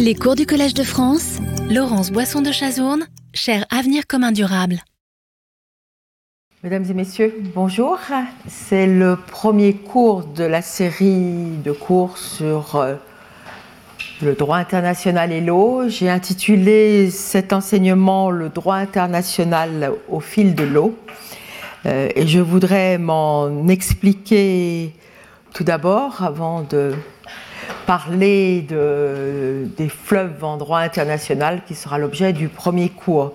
Les cours du Collège de France, Laurence Boisson de Chazourne, cher Avenir commun durable. Mesdames et messieurs, bonjour. C'est le premier cours de la série de cours sur euh, le droit international et l'eau. J'ai intitulé cet enseignement Le droit international au fil de l'eau. Euh, et je voudrais m'en expliquer tout d'abord avant de parler de, des fleuves en droit international qui sera l'objet du premier cours.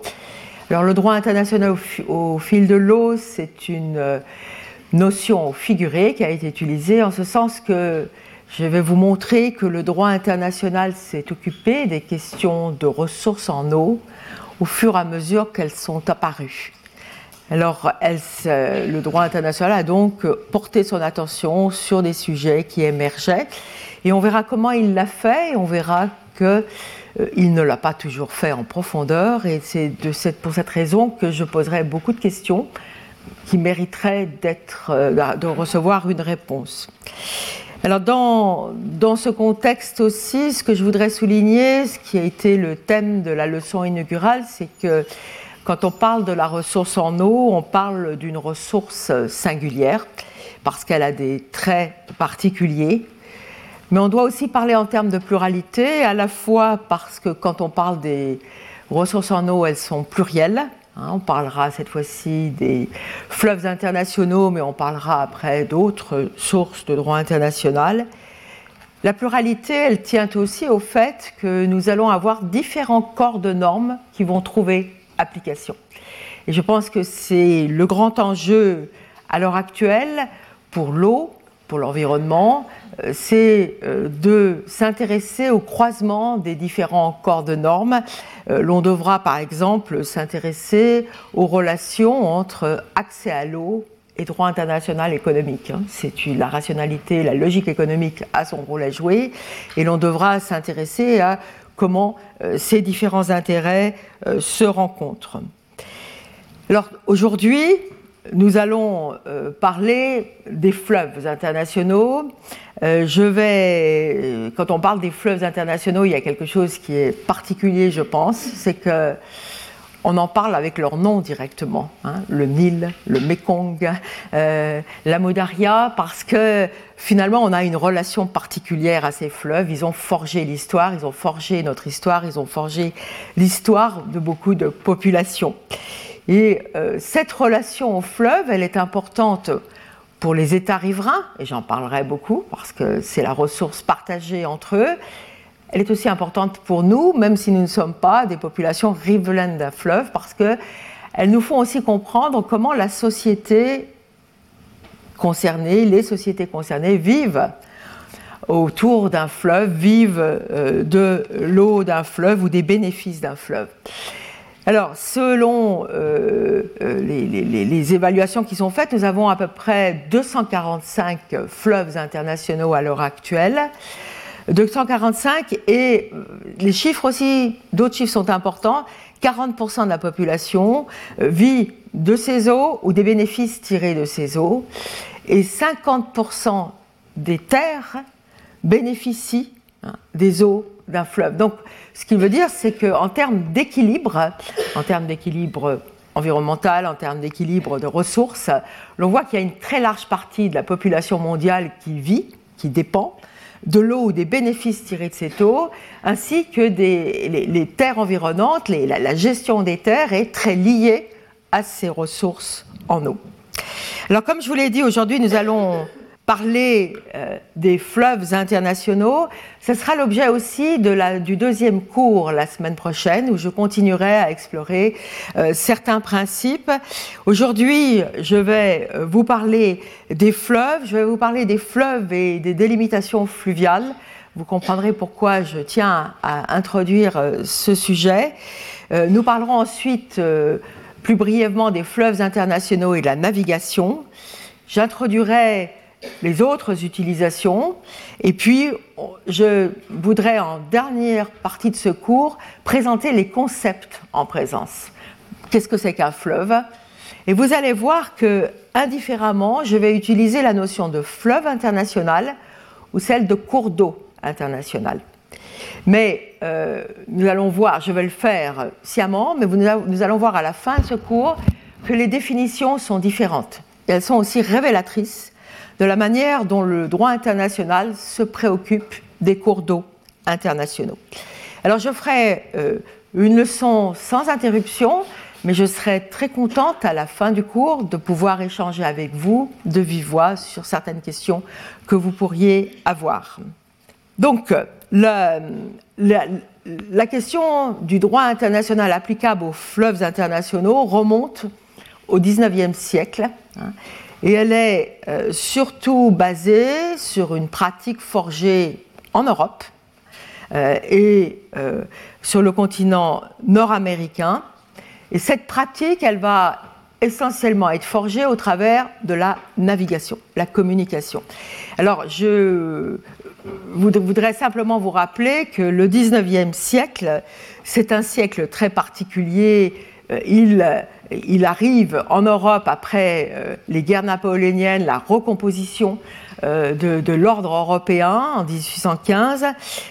Alors le droit international au, fil de l'eau, c'est une euh, notion figurée qui a été utilisée en ce sens que je vais vous montrer que le droit international s'est occupé des questions de ressources en eau au fur et à mesure qu'elles sont apparues. Alors, le droit international a donc porté son attention sur des sujets qui émergeaient et on verra comment il l'a fait et on verra qu'il euh, ne l'a pas toujours fait en profondeur et c'est pour cette raison que je poserai beaucoup de questions qui mériteraient euh, de recevoir une réponse. Alors dans, dans ce contexte aussi, ce que je voudrais souligner, ce qui a été le thème de la leçon inaugurale, c'est que quand on parle de la ressource en eau, on parle d'une ressource singulière parce qu'elle a des traits particuliers mais on doit aussi parler en termes de pluralité, à la fois parce que quand on parle des ressources en eau, elles sont plurielles. Hein, on parlera cette fois-ci des fleuves internationaux, mais on parlera après d'autres sources de droit international. La pluralité, elle tient aussi au fait que nous allons avoir différents corps de normes qui vont trouver application. Et je pense que c'est le grand enjeu à l'heure actuelle pour l'eau, pour l'environnement, c'est euh, de s'intéresser au croisement des différents corps de normes. Euh, l'on devra par exemple s'intéresser aux relations entre accès à l'eau et droit international économique. Hein. C'est la rationalité, la logique économique a son rôle à jouer et l'on devra s'intéresser à comment ces différents intérêts se rencontrent. Alors aujourd'hui, nous allons euh, parler des fleuves internationaux. Euh, je vais, quand on parle des fleuves internationaux, il y a quelque chose qui est particulier, je pense, c'est que on en parle avec leur nom directement, hein. le Nil, le Mekong, euh, la Modaria, parce que finalement on a une relation particulière à ces fleuves. Ils ont forgé l'histoire, ils ont forgé notre histoire, ils ont forgé l'histoire de beaucoup de populations. Et euh, cette relation au fleuve, elle est importante pour les États riverains, et j'en parlerai beaucoup parce que c'est la ressource partagée entre eux. Elle est aussi importante pour nous, même si nous ne sommes pas des populations riveraines d'un fleuve, parce qu'elles nous font aussi comprendre comment la société concernée, les sociétés concernées vivent autour d'un fleuve, vivent euh, de l'eau d'un fleuve ou des bénéfices d'un fleuve. Alors, selon euh, euh, les, évaluations qui sont faites, nous avons à peu près 245 fleuves internationaux à l'heure actuelle. 245 et euh, les chiffres aussi, d'autres chiffres sont importants. 40% de la population vit de ces eaux ou des bénéfices tirés de ces eaux et 50% des terres bénéficient hein, des eaux d'un fleuve. Donc, ce qu'il veut dire, c'est qu'en termes d'équilibre, en termes d'équilibre environnemental, en termes d'équilibre de ressources, l'on voit qu'il y a une très large partie de la population mondiale qui vit, qui dépend de l'eau ou des bénéfices tirés de cette eau, ainsi que des, les, terres environnantes, la, la gestion des terres est très liée à ces ressources en eau. Alors comme je vous l'ai dit, aujourd'hui nous allons parler euh, des fleuves internationaux, ce sera l'objet aussi de la, du deuxième cours la semaine prochaine où je continuerai à explorer euh, certains principes. Aujourd'hui, je vais euh, vous parler des fleuves, je vais vous parler des fleuves et des délimitations fluviales. Vous comprendrez pourquoi je tiens à introduire ce sujet. nous parlerons ensuite plus brièvement des fleuves internationaux et de la navigation. J'introduirai les autres utilisations. Et puis, je voudrais en dernière partie de ce cours présenter les concepts en présence. Qu'est-ce que c'est qu'un fleuve? Et vous allez voir que, indifféremment, je vais utiliser la notion de fleuve international ou celle de cours d'eau international. Mais euh, nous allons voir, je vais le faire sciemment, mais nous allons voir à la fin de ce cours que les définitions sont différentes. Elles sont aussi révélatrices de la manière dont le droit international se préoccupe des cours d'eau internationaux. Alors je ferai euh, une leçon sans interruption, mais je serai très contente à la fin du cours de pouvoir échanger avec vous de vive voix sur certaines questions que vous pourriez avoir. Donc, la, la, question du droit international applicable aux fleuves internationaux remonte au XIXe siècle. Hein, et elle est euh, surtout basée sur une pratique forgée en Europe euh, et euh, sur le continent nord-américain. Et cette pratique, elle va essentiellement être forgée au travers de la navigation, la communication. Alors, je voudrais simplement vous rappeler que le 19e siècle, c'est un siècle très particulier. Il il arrive en Europe après euh, les guerres napoléoniennes, la recomposition euh, de, l'ordre européen en 1815,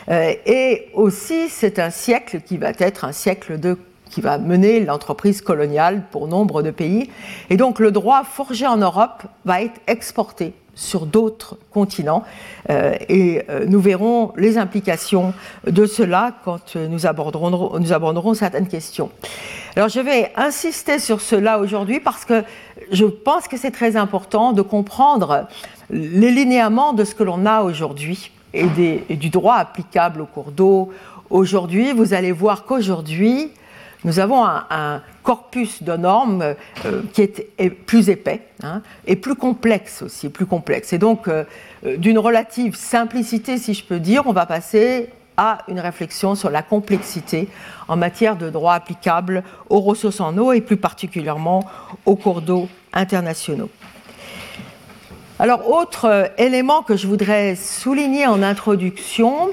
euh, et aussi c'est un siècle qui va être un siècle qui va mener l'entreprise coloniale pour nombre de pays. Et donc le droit forgé en Europe va être exporté sur d'autres continents. Et nous verrons les implications de cela quand nous aborderons certaines questions. Alors je vais insister sur cela aujourd'hui parce que je pense que c'est très important de comprendre les linéaments de ce que l'on a aujourd'hui et, du droit applicable au cours d'eau. Aujourd'hui, vous allez voir qu'aujourd'hui, nous avons un, corpus de normes euh, qui est, plus épais hein, et plus complexe aussi, plus complexe. Et donc, euh, euh, d'une relative simplicité, si je peux dire, on va passer à une réflexion sur la complexité en matière de droit applicable aux ressources en eau et plus particulièrement aux cours d'eau internationaux. Alors, autre élément que je voudrais souligner en introduction,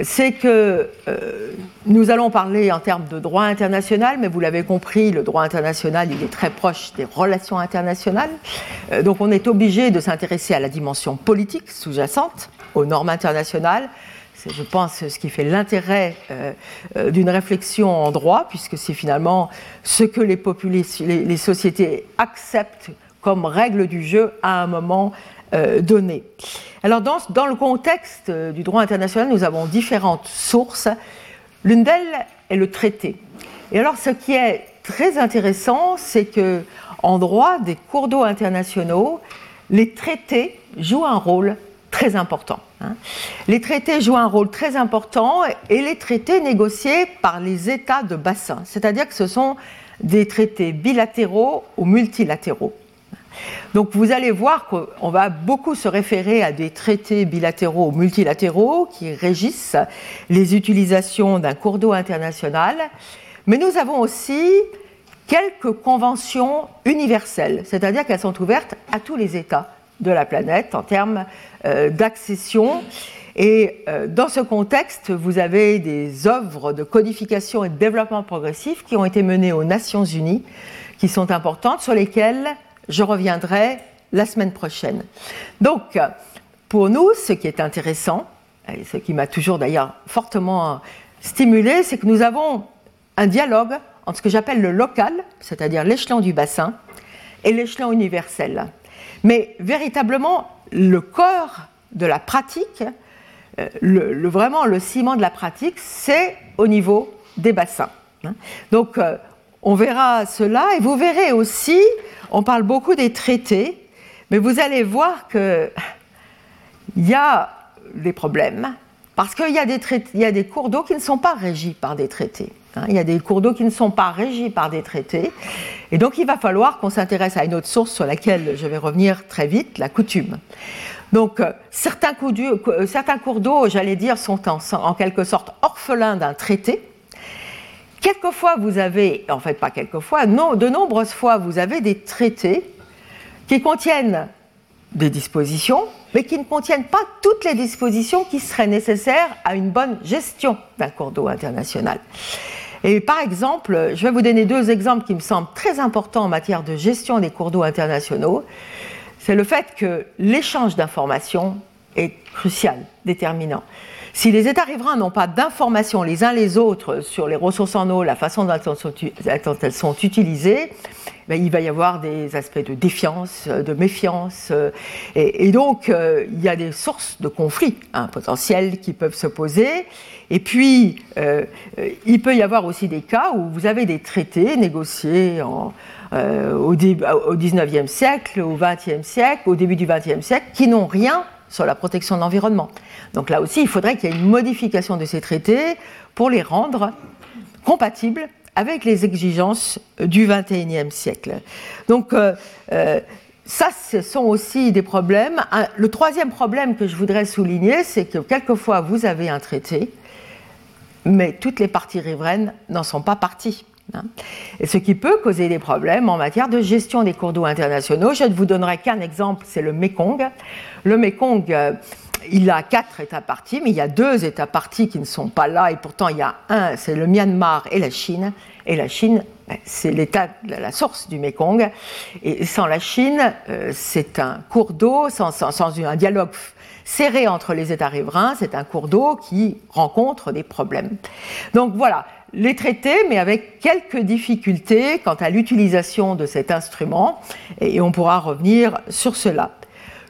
c'est que euh, nous allons parler en termes de droit international, mais vous l'avez compris, le droit international, il est très proche des relations internationales. Euh, donc on est obligé de s'intéresser à la dimension politique sous-jacente, aux normes internationales. C'est, je pense, ce qui fait l'intérêt euh, d'une réflexion en droit, puisque c'est finalement ce que les, sociétés acceptent comme règle du jeu à un moment euh, données. Alors dans, le contexte euh, du droit international, nous avons différentes sources. L'une d'elles est le traité. Et alors ce qui est très intéressant, c'est que en droit des cours d'eau internationaux, les traités jouent un rôle très important. Hein. Les traités jouent un rôle très important et les traités négociés par les États de bassin, c'est-à-dire que ce sont des traités bilatéraux ou multilatéraux. Donc vous allez voir qu'on va beaucoup se référer à des traités bilatéraux ou multilatéraux qui régissent les utilisations d'un cours d'eau international, mais nous avons aussi quelques conventions universelles, c'est-à-dire qu'elles sont ouvertes à tous les États de la planète en termes euh, d'accession. Et euh, dans ce contexte, vous avez des œuvres de codification et de développement progressif qui ont été menées aux Nations Unies, qui sont importantes, sur lesquelles je reviendrai la semaine prochaine. Donc, pour nous, ce qui est intéressant, et ce qui m'a toujours d'ailleurs fortement stimulé, c'est que nous avons un dialogue entre ce que j'appelle le local, c'est-à-dire l'échelon du bassin, et l'échelon universel. Mais véritablement, le corps de la pratique, euh, vraiment le ciment de la pratique, c'est au niveau des bassins. Donc, euh, on verra cela et vous verrez aussi on parle beaucoup des traités, mais vous allez voir qu'il y a des problèmes, parce qu'il y a des cours d'eau qui ne sont pas régis par des traités. Hein. il y a des cours d'eau qui ne sont pas régis par des traités. Et donc il va falloir qu'on s'intéresse à une autre source sur laquelle je vais revenir très vite, la coutume. Donc euh, certains, euh, cours d'eau, j'allais dire, sont en quelque sorte orphelins d'un traité. Quelquefois, vous avez, en fait pas quelquefois, non, de nombreuses fois, vous avez des traités qui contiennent des dispositions, mais qui ne contiennent pas toutes les dispositions qui seraient nécessaires à une bonne gestion d'un cours d'eau international. Et par exemple, je vais vous donner deux exemples qui me semblent très importants en matière de gestion des cours d'eau internationaux. C'est le fait que l'échange d'informations est crucial, déterminant. Si les États riverains n'ont pas d'informations les uns les autres sur les ressources en eau, la façon dont elles sont, utilisées, ben, il va y avoir des aspects de défiance, de méfiance. Euh, et, donc, euh, il y a des sources de conflits hein, potentiels qui peuvent se poser. Et puis, euh, il peut y avoir aussi des cas où vous avez des traités négociés au, au 19e siècle, au 20e siècle, au début du 20e siècle, qui n'ont rien sur la protection de l'environnement. Donc là aussi, il faudrait qu'il y ait une modification de ces traités pour les rendre compatibles avec les exigences du XXIe siècle. Donc euh, euh, ça, ce sont aussi des problèmes. Le troisième problème que je voudrais souligner, c'est que quelquefois vous avez un traité, mais toutes les parties riveraines n'en sont pas parties. Hein. Et ce qui peut causer des problèmes en matière de gestion des cours d'eau internationaux. Je ne vous donnerai qu'un exemple, c'est le Mekong. Le Mekong, euh, il a quatre États partis, mais il y a deux États partis qui ne sont pas là, et pourtant il y a un, c'est le Myanmar et la Chine. Et la Chine, ben, c'est l'état, la source du Mekong. Et sans la Chine, euh, c'est un cours d'eau, sans, sans, un dialogue serré entre les États riverains, c'est un cours d'eau qui rencontre des problèmes. Donc voilà, les traités, mais avec quelques difficultés quant à l'utilisation de cet instrument, et on pourra revenir sur cela.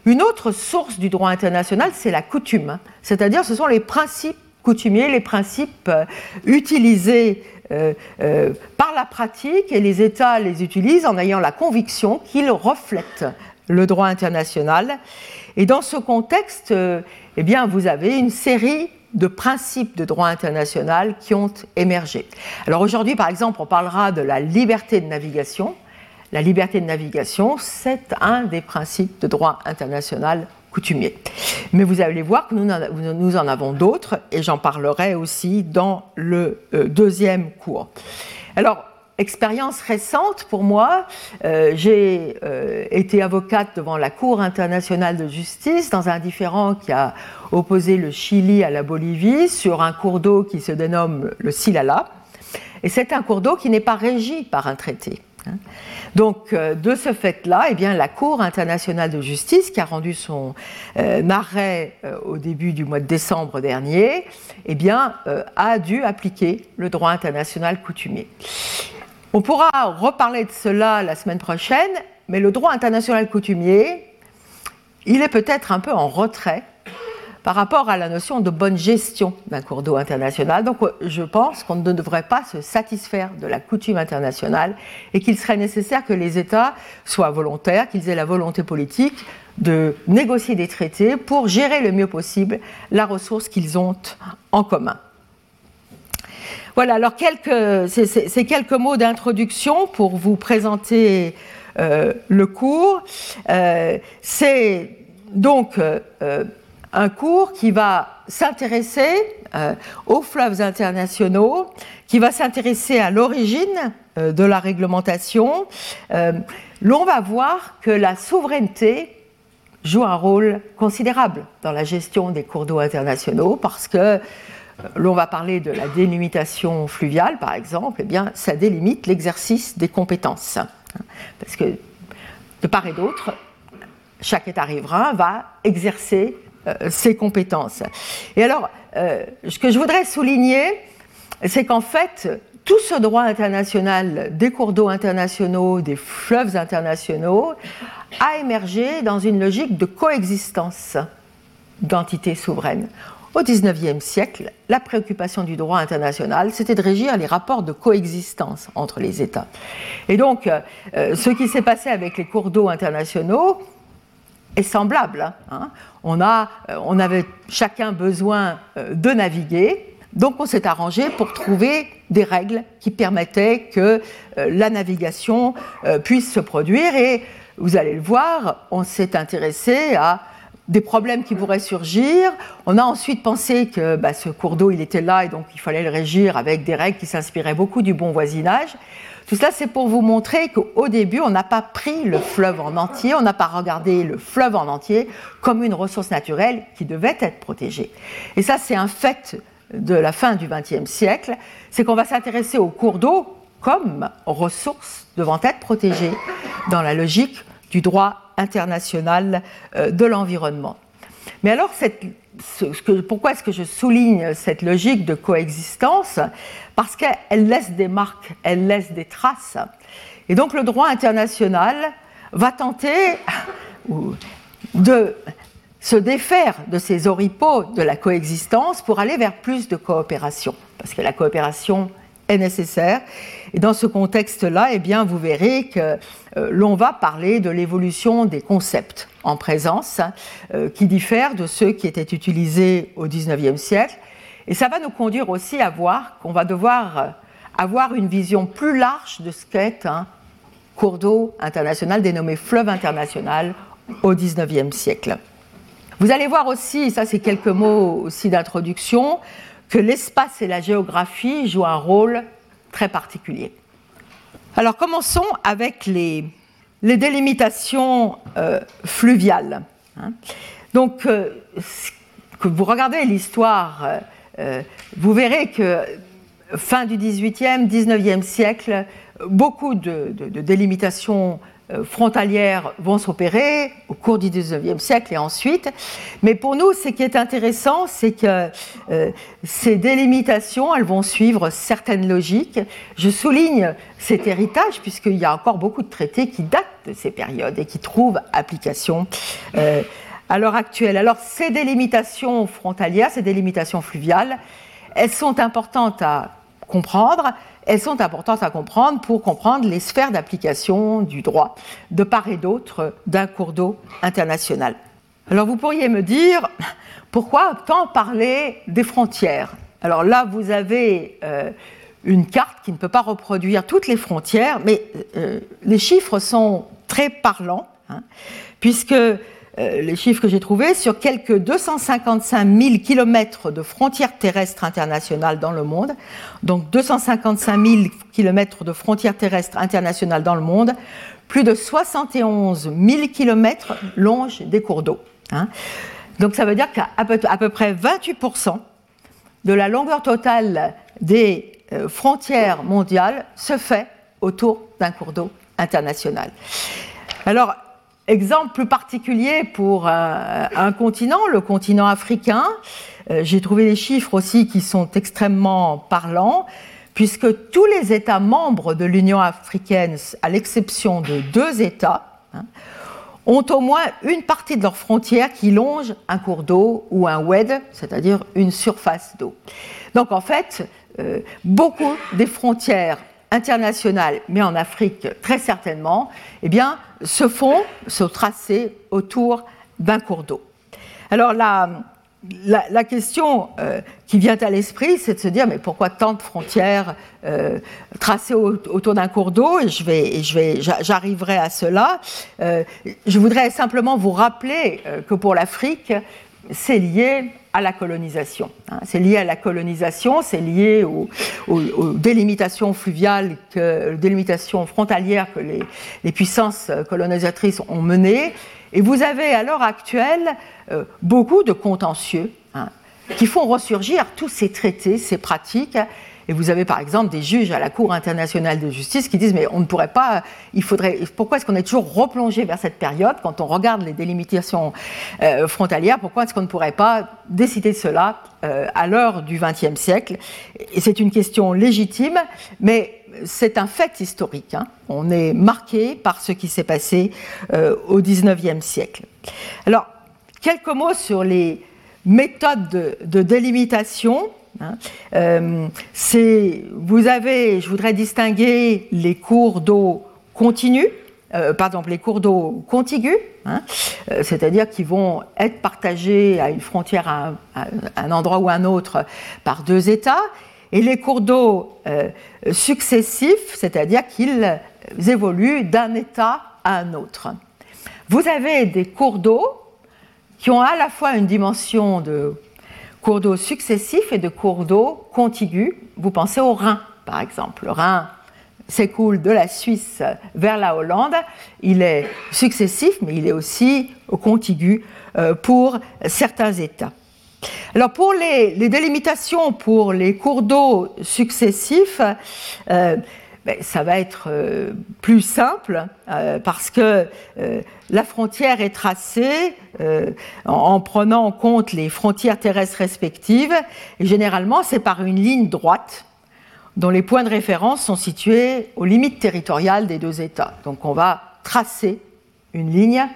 Une autre source du droit international, c'est la coutume, c'est-à-dire ce sont les principes coutumiers, les principes euh, utilisés euh, euh, par la pratique, et les États les utilisent en ayant la conviction qu'ils reflètent le droit international. Et dans ce contexte, eh bien, vous avez une série de principes de droit international qui ont émergé. Alors aujourd'hui, par exemple, on parlera de la liberté de navigation. La liberté de navigation, c'est un des principes de droit international coutumier. Mais vous allez voir que nous en avons d'autres, et j'en parlerai aussi dans le euh, deuxième cours. Alors, expérience récente pour moi. Euh, j'ai euh, été avocate devant la Cour internationale de justice dans un différend qui a opposé le Chili à la Bolivie sur un cours d'eau qui se dénomme le Silala. Et c'est un cours d'eau qui n'est pas régi par un traité. Hein. Donc, euh, de ce fait-là, eh la Cour internationale de justice, qui a rendu son arrêt au début du mois de décembre dernier, eh bien, a dû appliquer le droit international coutumier. On pourra reparler de cela la semaine prochaine, mais le droit international coutumier, il est peut-être un peu en retrait par rapport à la notion de bonne gestion d'un cours d'eau international. Donc je pense qu'on ne devrait pas se satisfaire de la coutume internationale et qu'il serait nécessaire que les États soient volontaires, qu'ils aient la volonté politique de négocier des traités pour gérer le mieux possible la ressource qu'ils ont en commun. Voilà, alors quelques, ces, quelques mots d'introduction pour vous présenter euh, le cours. Euh, c'est donc euh, un cours qui va s'intéresser aux fleuves internationaux, qui va s'intéresser à l'origine de la réglementation. L'on va voir que la souveraineté joue un rôle considérable dans la gestion des cours d'eau internationaux parce que l'on va parler de la délimitation fluviale, par exemple, eh bien, ça délimite l'exercice des compétences. Parce que, de part et d'autre, chaque État riverain va exercer euh, ses compétences. Et alors, euh, ce que je voudrais souligner, c'est qu'en fait, tout ce droit international des cours d'eau internationaux, des fleuves internationaux, a émergé dans une logique de coexistence d'entités souveraines. Au XIXe siècle, la préoccupation du droit international, c'était de régir les rapports de coexistence entre les États. Et donc, euh, euh, ce qui s'est passé avec les cours d'eau internationaux est semblable. Hein. on, a, euh, on avait chacun besoin de naviguer, donc on s'est arrangé pour trouver des règles qui permettaient que la navigation puisse se produire. Et vous allez le voir, on s'est intéressé à des problèmes qui pourraient surgir. On a ensuite pensé que bah, ce cours d'eau, il était là et donc il fallait le régir avec des règles qui s'inspiraient beaucoup du bon voisinage. Tout cela, c'est pour vous montrer qu'au début, on n'a pas pris le fleuve en entier, on n'a pas regardé le fleuve en entier comme une ressource naturelle qui devait être protégée. Et ça, c'est un fait de la fin du XXe siècle, c'est qu'on va s'intéresser au cours d'eau comme ressource devant être protégée dans la logique du droit international euh, de l'environnement. Mais alors, pourquoi est-ce que je souligne cette logique de coexistence? Parce qu'elle laisse des marques, elle laisse des traces. Et donc le droit international va tenter de se défaire de ces oripeaux de la coexistence pour aller vers plus de coopération. Parce que la coopération est nécessaire. Et dans ce contexte-là, eh bien, vous verrez que euh, l'on va parler de l'évolution des concepts en présence, euh, qui diffèrent de ceux qui étaient utilisés au XIXe siècle. Et ça va nous conduire aussi à voir qu'on va devoir euh, avoir une vision plus large de ce qu'est un cours d'eau international dénommé fleuve international au XIXe siècle. Vous allez voir aussi, ça c'est quelques mots aussi d'introduction, que l'espace et la géographie jouent un rôle très particulier. Alors commençons avec les, délimitations euh, fluviales. Hein. Donc, euh, que vous regardez l'histoire, euh, vous verrez que fin du XVIIIe, XIXe siècle, beaucoup de, de, de délimitations frontalières vont s'opérer au cours du XIXe siècle et ensuite. Mais pour nous, ce qui est intéressant, c'est que euh, ces délimitations, elles vont suivre certaines logiques. Je souligne cet héritage puisqu'il y a encore beaucoup de traités qui datent de ces périodes et qui trouvent application. Euh, à l'heure actuelle. Alors ces délimitations frontalières, ces délimitations fluviales, elles sont importantes à comprendre, elles sont importantes à comprendre pour comprendre les sphères d'application du droit de part et d'autre d'un cours d'eau international. Alors vous pourriez me dire, pourquoi tant parler des frontières? Alors là, vous avez euh, une carte qui ne peut pas reproduire toutes les frontières, mais euh, les chiffres sont très parlants, hein, puisque euh, les chiffres que j'ai trouvés, sur quelques 255 000 kilomètres de frontières terrestres internationales dans le monde, donc 255 000 kilomètres de frontières terrestres internationales dans le monde, plus de 71 000 kilomètres longent des cours d'eau. Hein. Donc ça veut dire qu'à peu, près 28% de la longueur totale des euh, frontières mondiales se fait autour d'un cours d'eau international. Alors, Exemple plus particulier pour euh, un, continent, le continent africain. Euh, j'ai trouvé des chiffres aussi qui sont extrêmement parlants, puisque tous les États membres de l'Union africaine, à l'exception de deux États, hein, ont au moins une partie de leurs frontières qui longe un cours d'eau ou un WED, c'est-à-dire une surface d'eau. Donc en fait, euh, beaucoup des frontières internationales, mais en Afrique très certainement, eh bien, se font, se tracer autour d'un cours d'eau. Alors la, la, question euh, qui vient à l'esprit, c'est de se dire mais pourquoi tant de frontières euh, tracées autour d'un cours d'eau? Et je vais, je vais, j'arriverai à cela. Euh, je voudrais simplement vous rappeler que pour l'Afrique, c'est lié à la colonisation. Hein. C'est lié à la colonisation, c'est lié aux, délimitations fluviales, délimitations frontalières que les, puissances colonisatrices ont menées. Et vous avez à l'heure actuelle euh, beaucoup de contentieux hein, qui font ressurgir tous ces traités, ces pratiques, et vous avez par exemple des juges à la Cour internationale de justice qui disent mais on ne pourrait pas, il faudrait, pourquoi est-ce qu'on est toujours replongé vers cette période quand on regarde les délimitations euh, frontalières Pourquoi est-ce qu'on ne pourrait pas décider cela euh, à l'heure du XXe siècle? Et c'est une question légitime, mais c'est un fait historique. Hein. On est marqué par ce qui s'est passé euh, au XIXe siècle. Alors, quelques mots sur les méthodes de, de délimitation. Hein. Euh, vous avez, je voudrais distinguer les cours d'eau continus, euh, par exemple les cours d'eau contigus, hein, euh, c'est-à-dire qui vont être partagés à une frontière, à un, endroit ou un autre, par deux États, et les cours d'eau successifs, c'est-à-dire qu'ils évoluent d'un État à un autre. Vous avez des cours d'eau qui ont à la fois une dimension de cours d'eau successifs et de cours d'eau contigus. Vous pensez au Rhin, par exemple. Le Rhin s'écoule de la Suisse vers la Hollande. Il est successif, mais il est aussi contigu euh, pour certains États. Alors pour les, délimitations pour les cours d'eau successifs, euh, ben, ça va être plus simple parce que la frontière est tracée en, prenant en compte les frontières terrestres respectives. Généralement, c'est par une ligne droite dont les points de référence sont situés aux limites territoriales des deux États. Donc on va tracer une ligne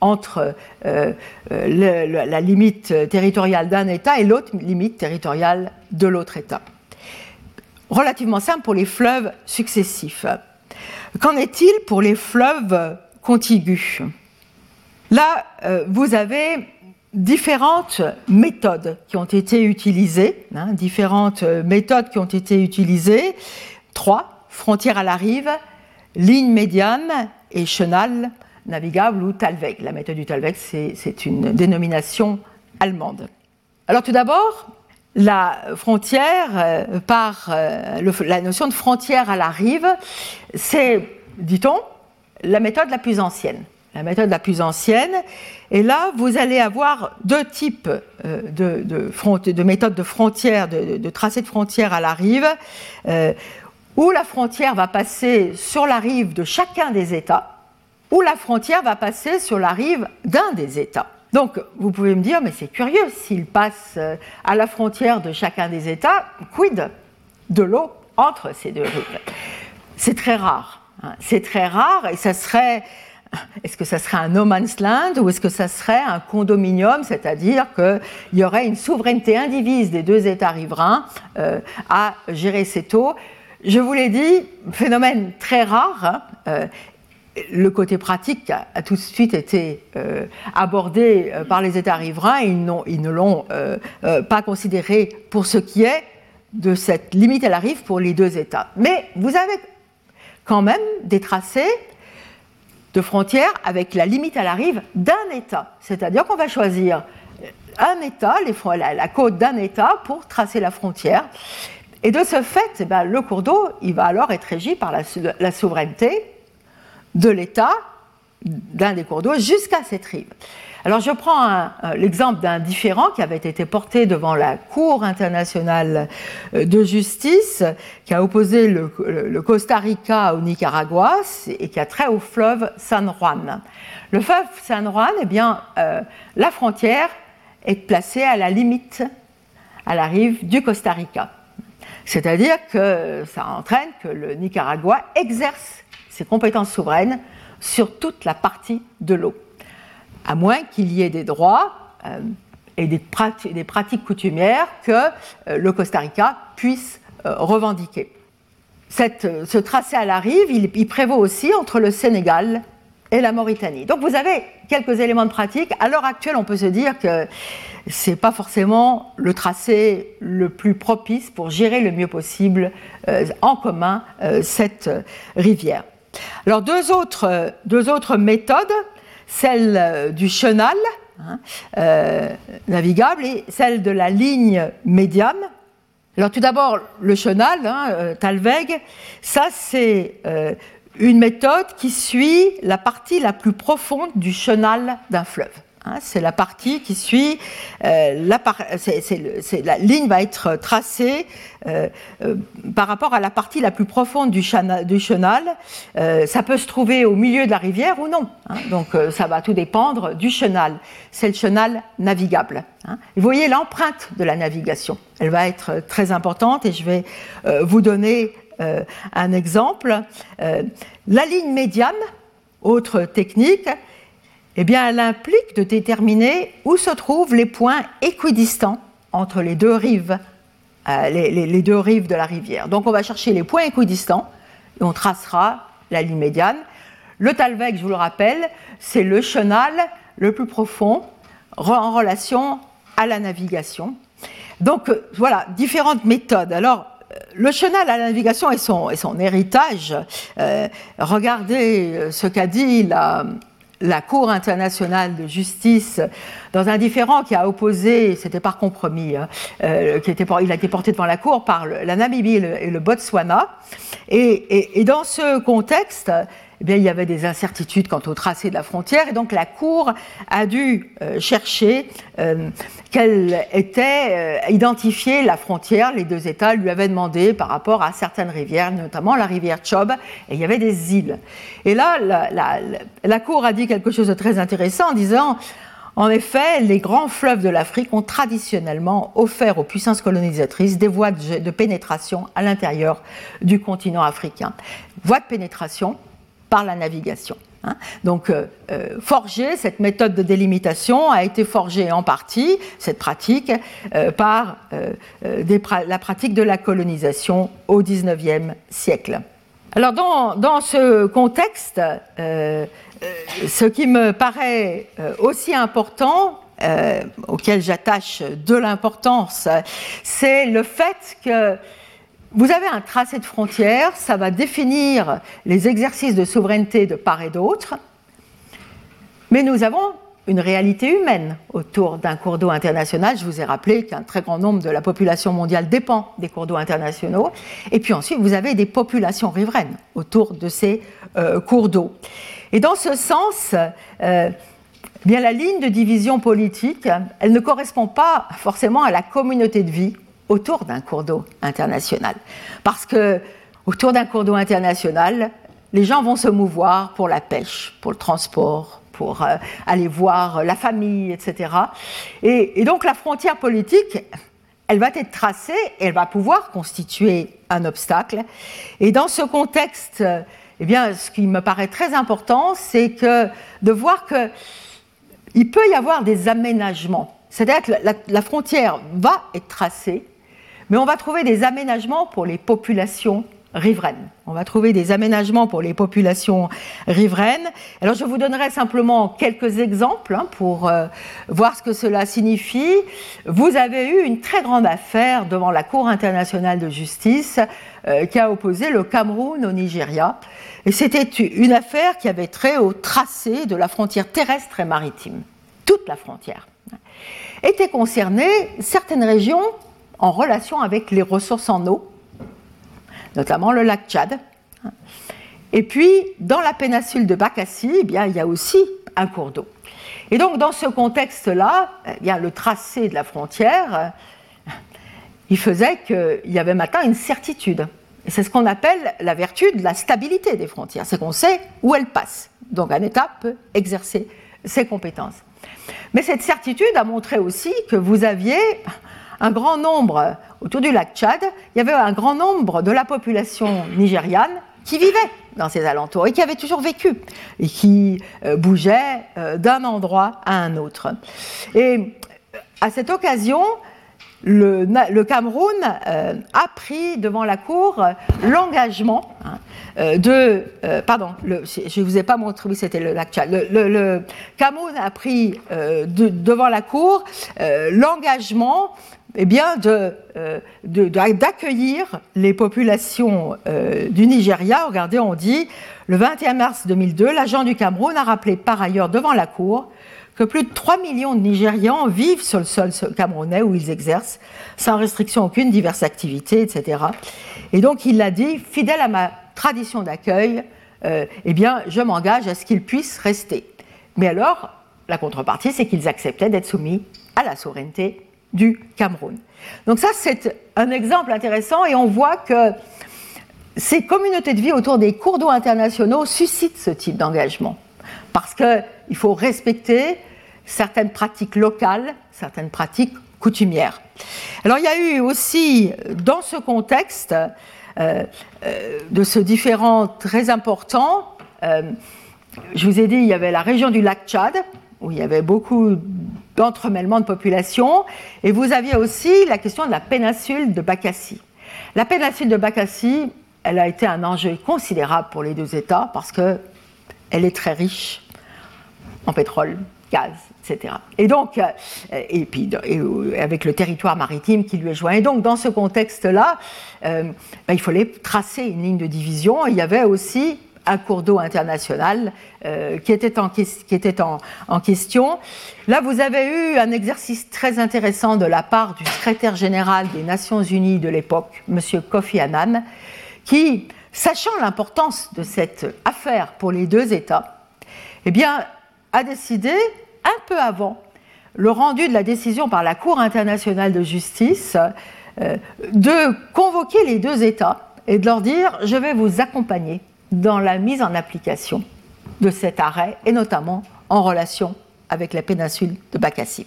entre euh, euh, la limite territoriale d'un État et l'autre limite territoriale de l'autre État. Relativement simple pour les fleuves successifs. Qu'en est-il pour les fleuves contigus? Là, euh, vous avez différentes méthodes qui ont été utilisées, hein, différentes méthodes qui ont été utilisées, trois, frontière à la rive, ligne médiane et chenal navigable ou Talweg. La méthode du Talweg, c'est une dénomination allemande. Alors tout d'abord, la frontière euh, par euh, la notion de frontière à la rive, c'est, dit-on, la méthode la plus ancienne. La méthode la plus ancienne. Et là, vous allez avoir deux types euh, de, de, méthodes de frontière, de, tracé de frontière à la rive, où la frontière va passer sur la rive de chacun des États, où la frontière va passer sur la rive d'un des États. Donc, vous pouvez me dire, mais c'est curieux, s'il passe euh, à la frontière de chacun des États, quid de l'eau entre ces deux rives? C'est très rare. Hein. C'est très rare et ça serait. Est-ce que ça serait un no man's land ou est-ce que ça serait un condominium, c'est-à-dire qu'il y aurait une souveraineté indivise des deux États riverains euh, à gérer cette eau Je vous l'ai dit, phénomène très rare, hein, euh, le côté pratique a, tout de suite été euh, abordé euh, par les États riverains et ils, ne l'ont euh, pas considéré pour ce qui est de cette limite à la rive pour les deux États. Mais vous avez quand même des tracés de frontières avec la limite à la rive d'un État. C'est-à-dire qu'on va choisir un État, la, côte d'un État pour tracer la frontière. Et de ce fait, eh ben, le cours d'eau, il va alors être régi par la souveraineté de l'État d'un des cours d'eau jusqu'à cette rive. Alors je prends l'exemple d'un différent qui avait été porté devant la Cour internationale euh, de justice, qui a opposé le, Costa Rica au Nicaragua et qui a trait au fleuve San Juan. Le fleuve San Juan, eh bien, euh, la frontière est placée à la limite, à la rive du Costa Rica. C'est-à-dire que ça entraîne que le Nicaragua exerce ses compétences souveraines sur toute la partie de l'eau, à moins qu'il y ait des droits euh, et des, pratiques coutumières que euh, le Costa Rica puisse euh, revendiquer. ce tracé à la rive, il, prévaut aussi entre le Sénégal et la Mauritanie. Donc vous avez quelques éléments de pratique. À l'heure actuelle, on peut se dire que ce n'est pas forcément le tracé le plus propice pour gérer le mieux possible en commun cette rivière. Alors deux autres, deux autres méthodes, celle euh, du chenal hein, euh, navigable et celle de la ligne médiane. Alors tout d'abord, le chenal, hein, euh, Talweg, ça c'est une méthode qui suit la partie la plus profonde du chenal d'un fleuve. Hein, c'est la partie qui suit, euh, la, ligne va être tracée euh, euh, par rapport à la partie la plus profonde du, du chenal. ça peut se trouver au milieu de la rivière ou non. Hein. donc ça va tout dépendre du chenal. C'est le chenal navigable. Hein. vous voyez l'empreinte de la navigation. Elle va être très importante et je vais vous donner un exemple. la ligne médiane, autre technique, eh bien, elle implique de déterminer où se trouvent les points équidistants entre les deux rives, euh, les, de la rivière. Donc, on va chercher les points équidistants et on tracera la ligne médiane. Le Talweg, je vous le rappelle, c'est le chenal le plus profond en relation à la navigation. Donc, euh, voilà, différentes méthodes. Alors, euh, le chenal à la navigation et son héritage, regardez ce qu'a dit la, la Cour internationale de justice dans un différend qui a opposé, c'était par compromis, hein, euh, qui était, il a été porté devant la Cour par la Namibie et le, Botswana. Et, dans ce contexte, eh bien, il y avait des incertitudes quant au tracé de la frontière, et donc la Cour a dû chercher quelle était identifier la frontière. Les deux États lui avaient demandé par rapport à certaines rivières, notamment la rivière Chob, et il y avait des îles. Et là, la, la Cour a dit quelque chose de très intéressant en disant en effet, les grands fleuves de l'Afrique ont traditionnellement offert aux puissances colonisatrices des voies de pénétration à l'intérieur du continent africain. Voies de pénétration par la navigation. Hein. Donc, euh, euh, forger cette méthode de délimitation a été forgée en partie, cette pratique, euh, par la pratique de la colonisation au XIXe siècle. Alors, dans, dans ce contexte, ce qui me paraît aussi important, auquel j'attache de l'importance, c'est le fait que vous avez un tracé de frontières, ça va définir les exercices de souveraineté de part et d'autre, mais nous avons une réalité humaine autour d'un cours d'eau international. Je vous ai rappelé qu'un très grand nombre de la population mondiale dépend des cours d'eau internationaux. Et puis ensuite, vous avez des populations riveraines autour de ces cours d'eau. Et dans ce sens, euh, bien la ligne de division politique, elle ne correspond pas forcément à la communauté de vie autour d'un cours d'eau international. Parce que autour d'un cours d'eau international, les gens vont se mouvoir pour la pêche, pour le transport, pour euh, aller voir la famille, etc. Et, donc la frontière politique, elle va être tracée et elle va pouvoir constituer un obstacle. Et dans ce contexte eh bien, ce qui me paraît très important, c'est que de voir qu'il peut y avoir des aménagements. C'est-à-dire que la, frontière va être tracée, mais on va trouver des aménagements pour les populations riveraines. On va trouver des aménagements pour les populations riveraines. Alors je vous donnerai simplement quelques exemples hein, pour euh, voir ce que cela signifie. Vous avez eu une très grande affaire devant la Cour internationale de justice euh, qui a opposé le Cameroun au Nigeria. Et c'était une affaire qui avait trait au tracé de la frontière terrestre et maritime. Toute la frontière. Étaient concernées certaines régions en relation avec les ressources en eau, notamment le lac Tchad. Et puis, dans la péninsule de Bakassi, eh bien, il y a aussi un cours d'eau. Et donc, dans ce contexte-là, eh le tracé de la frontière, il faisait qu'il y avait maintenant une certitude. C'est ce qu'on appelle la vertu de la stabilité des frontières, c'est qu'on sait où elles passent. Donc un État peut exercer ses compétences. Mais cette certitude a montré aussi que vous aviez un grand nombre, autour du lac Tchad, il y avait un grand nombre de la population nigériane qui vivait dans ces alentours et qui avait toujours vécu et qui euh, bougeait euh, d'un endroit à un autre. Et à cette occasion, le, Cameroun euh, a pris devant la Cour l'engagement hein, euh, de. Euh, pardon, je ne vous ai pas montré, oui, c'était le lac Le, Cameroun a pris devant la Cour l'engagement eh bien, d'accueillir les populations du Nigeria. Regardez, on dit le 21 mars 2002, l'agent du Cameroun a rappelé par ailleurs devant la Cour que plus de 3 millions de Nigérians vivent sur le sol camerounais où ils exercent, sans restriction aucune, diverses activités, etc. Et donc il l'a dit, fidèle à ma tradition d'accueil, euh, eh bien, je m'engage à ce qu'ils puissent rester. Mais alors, la contrepartie, c'est qu'ils acceptaient d'être soumis à la souveraineté du Cameroun. Donc ça, c'est un exemple intéressant et on voit que ces communautés de vie autour des cours d'eau internationaux suscitent ce type d'engagement parce qu'il faut respecter certaines pratiques locales, certaines pratiques coutumières. Alors il y a eu aussi, dans ce contexte, euh, euh, de ce différent très important, euh, je vous ai dit, il y avait la région du lac Tchad, où il y avait beaucoup d'entremêlements de population, et vous aviez aussi la question de la péninsule de Bakassi. La péninsule de Bakassi, elle a été un enjeu considérable pour les deux États parce que elle est très riche en pétrole, gaz, etc. Et donc, euh, et puis euh, avec le territoire maritime qui lui est joint. Et donc, dans ce contexte-là, euh, ben, il fallait tracer une ligne de division. Il y avait aussi un cours d'eau international qui était, en, qui était en, question. Là, vous avez eu un exercice très intéressant de la part du secrétaire général des Nations Unies de l'époque, M. Kofi Annan, qui sachant l'importance de cette affaire pour les deux États, eh bien, a décidé, un peu avant le rendu de la décision par la Cour internationale de justice, euh, de convoquer les deux États et de leur dire je vais vous accompagner dans la mise en application de cet arrêt, et notamment en relation avec la péninsule de Bakassi.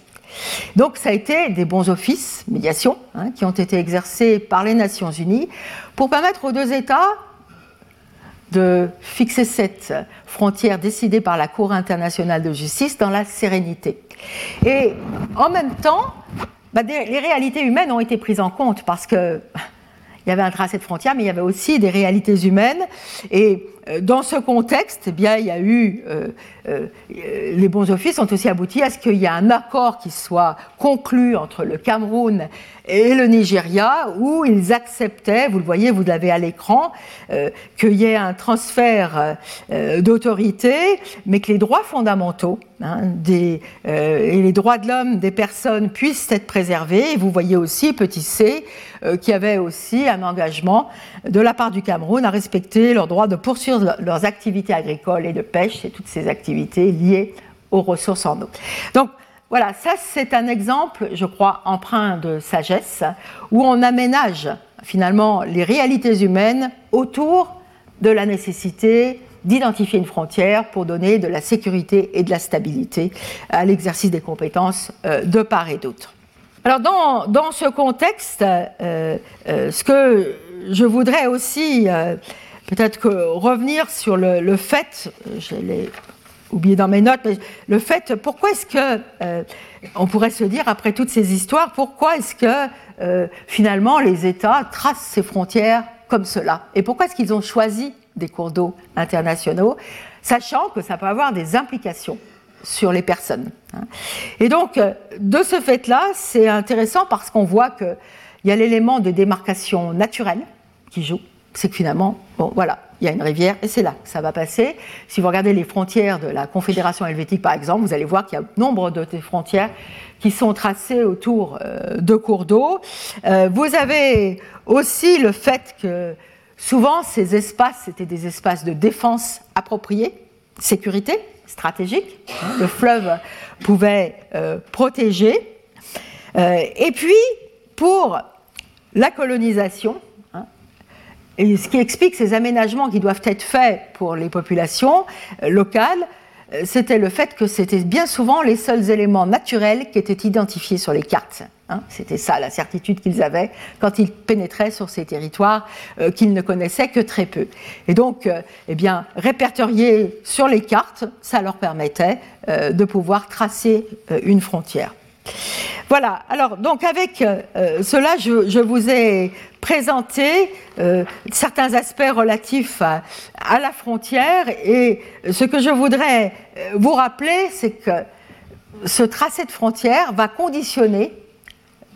Donc ça a été des bons offices, médiation, hein, qui ont été exercés par les Nations Unies pour permettre aux deux États de fixer cette frontière décidée par la Cour internationale de justice dans la sérénité. Et en même temps, bah, les réalités humaines ont été prises en compte parce que il y avait un tracé de frontière, mais il y avait aussi des réalités humaines. Et euh, dans ce contexte, eh bien, il y a eu euh, euh, les bons offices ont aussi abouti à ce qu'il y ait un accord qui soit conclu entre le Cameroun et le Nigeria, où ils acceptaient, vous le voyez, vous l'avez à l'écran, qu'il y ait un transfert d'autorité, mais que les droits fondamentaux hein, des, et les droits de l'homme des personnes puissent être préservés. Et vous voyez aussi, petit c, qui avait aussi un engagement de la part du Cameroun à respecter leurs droits de poursuivre leurs activités agricoles et de pêche et toutes ces activités liées aux ressources en eau. Donc voilà, ça c'est un exemple, je crois, empreint de sagesse, où on aménage finalement les réalités humaines autour de la nécessité d'identifier une frontière pour donner de la sécurité et de la stabilité à l'exercice des compétences euh, de part et d'autre. Alors dans, ce contexte, euh, euh, ce que je voudrais aussi peut-être que revenir sur le, fait, je l'ai oublié dans mes notes, mais le fait, pourquoi est-ce que, euh, on pourrait se dire, après toutes ces histoires, pourquoi est-ce que euh, finalement les États tracent ces frontières comme cela? Et pourquoi est-ce qu'ils ont choisi des cours d'eau internationaux, sachant que ça peut avoir des implications? Sur les personnes. Hein Et donc, euh, de ce fait-là, c'est intéressant parce qu'on voit qu'il y a l'élément de démarcation naturelle qui joue c'est que finalement, bon, voilà, il y a une rivière et c'est là que ça va passer. Si vous regardez les frontières de la Confédération helvétique, par exemple, vous allez voir qu'il y a nombre de frontières qui sont tracées autour euh, de cours d'eau. Euh, vous avez aussi le fait que souvent ces espaces, c'était des espaces de défense appropriés, sécurité stratégique. Hein, le fleuve pouvait euh, protéger. et puis, pour la colonisation, et ce qui explique ces aménagements qui doivent être faits pour les populations euh, locales, euh, c'était le fait que c'était bien souvent les seuls éléments naturels qui étaient identifiés sur les cartes. Hein. c'était ça la certitude qu'ils avaient quand ils pénétraient sur ces territoires euh, qu'ils ne connaissaient que très peu. Et donc, eh bien, répertorier sur les cartes, ça leur permettait de pouvoir tracer une frontière. Voilà, alors donc avec cela, je, vous ai présenter euh, certains aspects relatifs à, la frontière et ce que je voudrais euh, vous rappeler, c'est que ce tracé de frontière va conditionner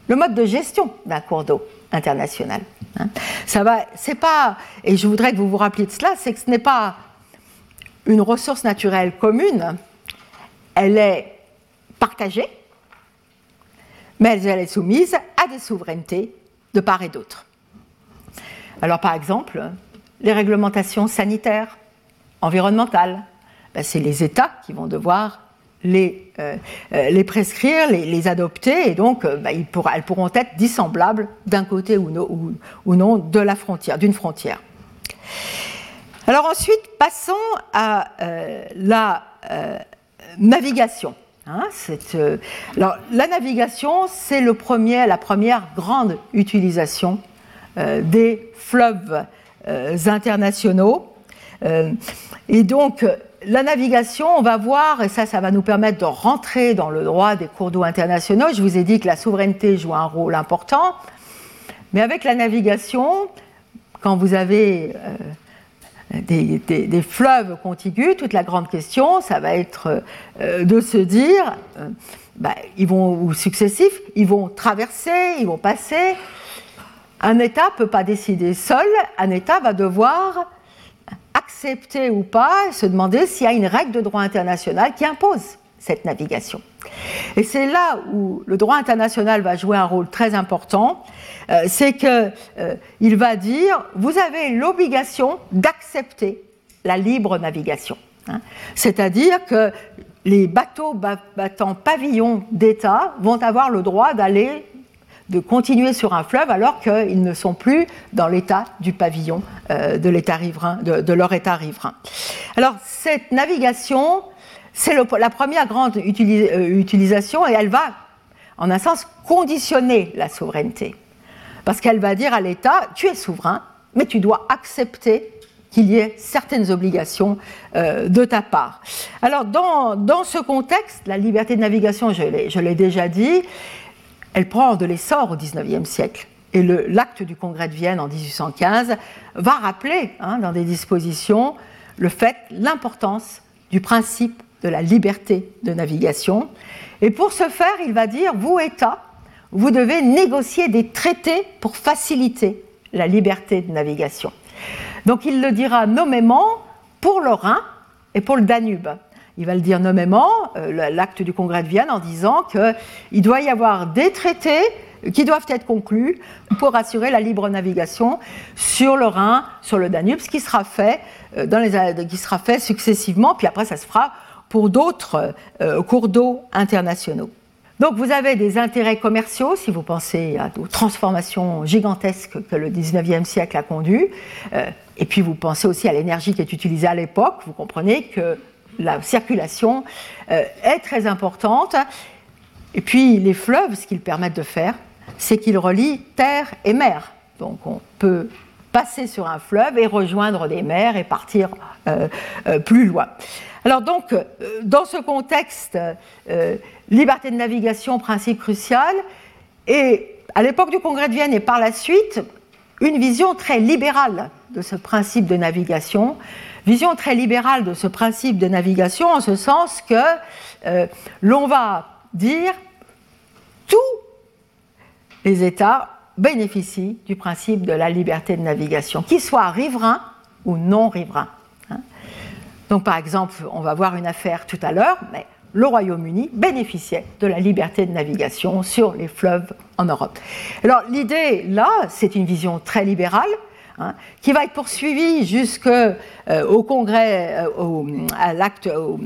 le mode de gestion d'un cours d'eau international. Hein. Ça va, c'est pas, et je voudrais que vous vous rappeliez de cela, c'est que ce n'est pas une ressource naturelle commune, elle est partagée, mais elle est soumise à des souverainetés de part et d'autre. Alors par exemple, les réglementations sanitaires, environnementales, ben, c'est les États qui vont devoir les, euh, euh, prescrire, les, adopter, et donc euh, ben, elles pourront être dissemblables d'un côté ou, non de la frontière, d'une frontière. Alors ensuite, passons à la navigation. Hein, alors, la navigation, c'est la première grande utilisation des fleuves euh, internationaux. Euh, et donc, la navigation, on va voir, et ça, ça va nous permettre de rentrer dans le droit des cours d'eau internationaux. Je vous ai dit que la souveraineté joue un rôle important, mais avec la navigation, quand vous avez euh, des, fleuves contigus, toute la grande question, ça va être de se dire, bah, ils vont, ou successifs, ils vont traverser, ils vont passer, un État ne peut pas décider seul, un État va devoir accepter ou pas, se demander s'il y a une règle de droit international qui impose cette navigation. Et c'est là où le droit international va jouer un rôle très important, euh, c'est qu'il euh, va dire, vous avez l'obligation d'accepter la libre navigation. Hein. C'est-à-dire que les bateaux battant pavillon d'État vont avoir le droit d'aller de continuer sur un fleuve alors qu'ils ne sont plus dans l'état du pavillon euh, de, l'état riverain, de, leur état riverain. Alors cette navigation, c'est la première grande euh, utilisation et elle va, en un sens, conditionner la souveraineté. Parce qu'elle va dire à l'État, tu es souverain, mais tu dois accepter qu'il y ait certaines obligations euh, de ta part. Alors dans, ce contexte, la liberté de navigation, je l'ai déjà dit, elle prend de l'essor au XIXe siècle. Et l'acte du Congrès de Vienne en 1815 va rappeler, hein, dans des dispositions, le fait, l'importance du principe de la liberté de navigation. Et pour ce faire, il va dire, vous, État, vous devez négocier des traités pour faciliter la liberté de navigation. Donc il le dira nommément pour le Rhin et pour le Danube il va le dire nommément, euh, l'acte du Congrès de Vienne, en disant qu'il doit y avoir des traités qui doivent être conclus pour assurer la libre navigation sur le Rhin, sur le Danube, ce qui sera fait, euh, dans les, qui sera fait successivement, puis après ça se fera pour d'autres euh, cours d'eau internationaux. Donc vous avez des intérêts commerciaux, si vous pensez à aux transformations gigantesques que le 19e siècle a conduit, et puis vous pensez aussi à l'énergie qui est utilisée à l'époque, vous comprenez que la circulation euh, est très importante. Et puis les fleuves, ce qu'ils permettent de faire, c'est qu'ils relient terre et mer. Donc on peut passer sur un fleuve et rejoindre des mers et partir euh, euh, plus loin. Alors donc, dans ce contexte, liberté de navigation, principe crucial, et à l'époque du Congrès de Vienne et par la suite, une vision très libérale de ce principe de navigation, vision très libérale de ce principe de navigation en ce sens que euh, l'on va dire tous les États bénéficient du principe de la liberté de navigation, qu'ils soient riverains ou non riverains. Hein. Donc par exemple, on va voir une affaire tout à l'heure, mais le Royaume-Uni bénéficiait de la liberté de navigation sur les fleuves en Europe. Alors l'idée là, c'est une vision très libérale Hein, qui va être poursuivi jusqu'au euh, congrès, euh, à l'acte, euh,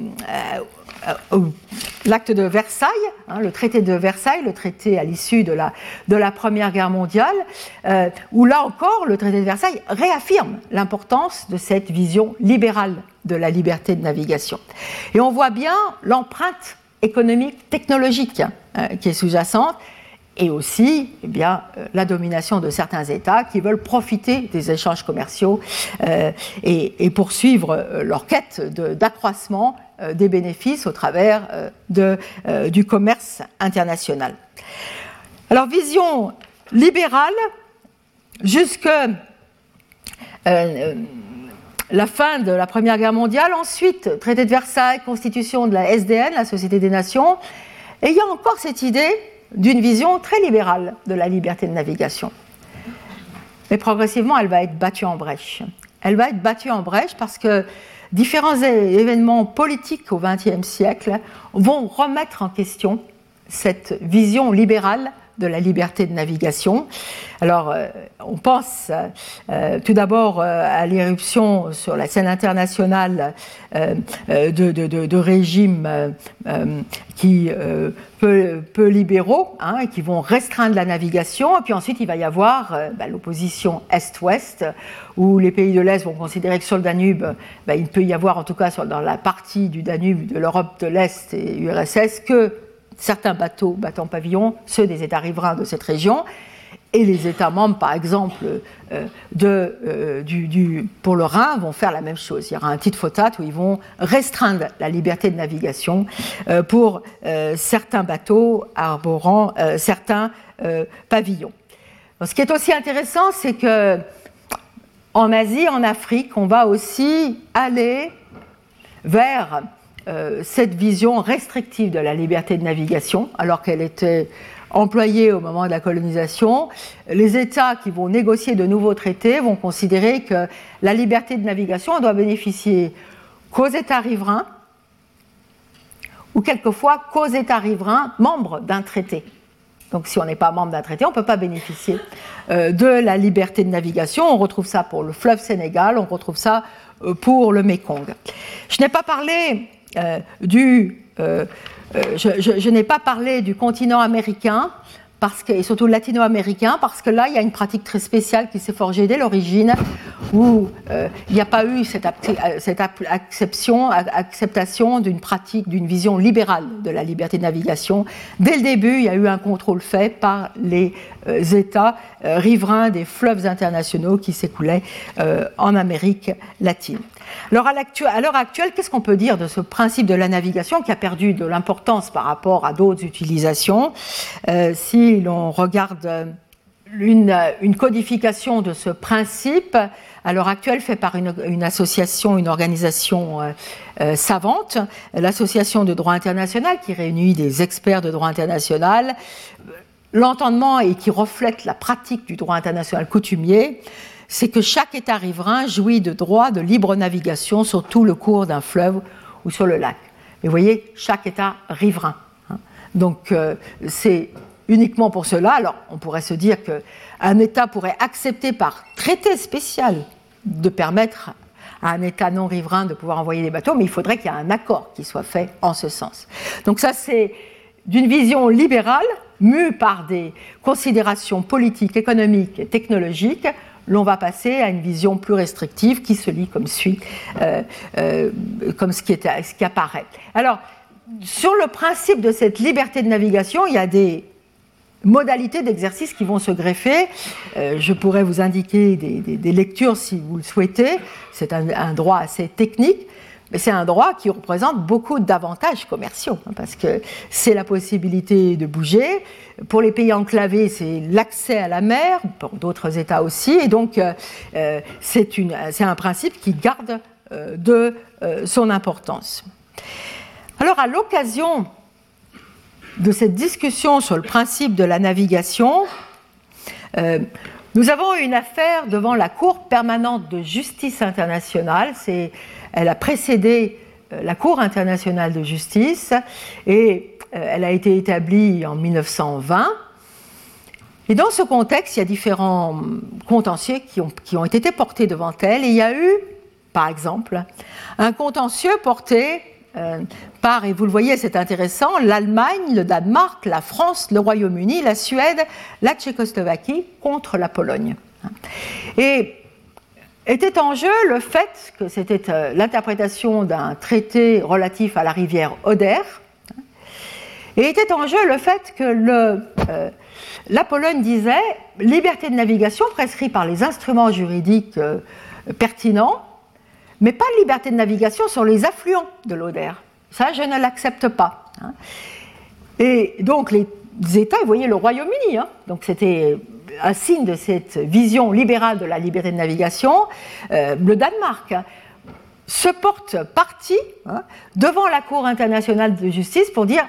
l'acte de Versailles, hein, le traité de Versailles, le traité à l'issue de la, Première Guerre mondiale, où là encore, le traité de Versailles réaffirme l'importance de cette vision libérale de la liberté de navigation. Et on voit bien l'empreinte économique, technologique hein, qui est sous-jacente, et aussi eh bien, euh, la domination de certains États qui veulent profiter des échanges commerciaux euh, et, poursuivre euh, leur quête d'accroissement des bénéfices au travers du commerce international. Alors, vision libérale jusque la fin de la Première Guerre mondiale, ensuite traité de Versailles, constitution de la SDN, la Société des Nations, et encore cette idée d'une vision très libérale de la liberté de navigation. Mais progressivement, elle va être battue en brèche. Elle va être battue en brèche parce que différents événements politiques au XXe siècle vont remettre en question cette vision libérale de la liberté de navigation. Alors, euh, on pense euh, tout d'abord euh, à l'éruption sur la scène internationale de, régimes qui peu, peu, libéraux, hein, qui vont restreindre la navigation. Et puis ensuite, il va y avoir bah, l'opposition Est-Ouest, où les pays de l'Est vont considérer que sur le Danube, bah, il peut y avoir, en tout cas dans la partie du Danube de l'Europe de l'Est et URSS, que certains bateaux battant pavillon, ceux des États riverains de cette région, et les États membres, par exemple, euh, de, euh, du, pour le Rhin, vont faire la même chose. Il y aura un titre fotat où ils vont restreindre la liberté de navigation euh, pour certains bateaux arborant certains pavillons. ce qui est aussi intéressant, c'est que en Asie, en Afrique, on va aussi aller vers cette vision restrictive de la liberté de navigation, alors qu'elle était employée au moment de la colonisation, les États qui vont négocier de nouveaux traités vont considérer que la liberté de navigation doit bénéficier qu'aux États riverains ou quelquefois qu'aux États riverains membres d'un traité. Donc si on n'est pas membre d'un traité, on ne peut pas bénéficier euh, de la liberté de navigation. On retrouve ça pour le fleuve Sénégal, on retrouve ça euh, pour le Mékong. Je n'ai pas parlé euh, du... je n'ai pas parlé du continent américain parce que, et surtout latino-américain, parce que là, il y a une pratique très spéciale qui s'est forgée dès l'origine, où euh, il n'y a pas eu cette, euh, acceptation d'une pratique, d'une vision libérale de la liberté de navigation. Dès le début, il y a eu un contrôle fait par les euh, États riverains des fleuves internationaux qui s'écoulaient en Amérique latine. Alors à l'heure actuelle, qu'est-ce qu'on peut dire de ce principe de la navigation qui a perdu de l'importance par rapport à d'autres utilisations euh, Si l'on regarde une, codification de ce principe, à l'heure actuelle fait par une, association, une organisation euh, euh, savante, l'association de droit international qui réunit des experts de droit international, l'entendement et qui reflète la pratique du droit international coutumier c'est que chaque État riverain jouit de droits de libre navigation sur tout le cours d'un fleuve ou sur le lac. Mais vous voyez, chaque État riverain. Hein. Donc euh, c'est uniquement pour cela. Alors on pourrait se dire qu'un État pourrait accepter par traité spécial de permettre à un État non riverain de pouvoir envoyer des bateaux, mais il faudrait qu'il y ait un accord qui soit fait en ce sens. Donc ça c'est d'une vision libérale, mue par des considérations politiques, économiques et technologiques, l'on va passer à une vision plus restrictive qui se lit comme suit, euh, euh, comme ce qui, ce qui apparaît. Alors, sur le principe de cette liberté de navigation, il y a des modalités d'exercice qui vont se greffer. Euh, je pourrais vous indiquer des, lectures si vous le souhaitez. C'est un, droit assez technique. Mais c'est un droit qui représente beaucoup d'avantages commerciaux, hein, parce que c'est la possibilité de bouger. Pour les pays enclavés, c'est l'accès à la mer, pour d'autres États aussi. Et donc, euh, euh, c'est un principe qui garde euh, de son importance. Alors, à l'occasion de cette discussion sur le principe de la navigation, nous avons une affaire devant la Cour permanente de justice internationale. C'est elle a précédé euh, la Cour internationale de justice et euh, elle a été établie en 1920. Et dans ce contexte, il y a différents contentieux qui ont, été portés devant elle. Et il y a eu, par exemple, un contentieux porté euh, par, et vous le voyez, c'est intéressant, l'Allemagne, le Danemark, la France, le Royaume-Uni, la Suède, la Tchécoslovaquie contre la Pologne. Et était en jeu le fait que c'était euh, l'interprétation d'un traité relatif à la rivière Oder, et était en jeu le fait que euh, la Pologne disait liberté de navigation prescrite par les instruments juridiques euh, pertinents, mais pas liberté de navigation sur les affluents de l'Oder. Ça, je ne l'accepte pas. Hein. Et donc les États, vous voyez le Royaume-Uni, hein, donc c'était un signe de cette vision libérale de la liberté de navigation, euh, le Danemark se porte parti hein, devant la Cour internationale de justice pour dire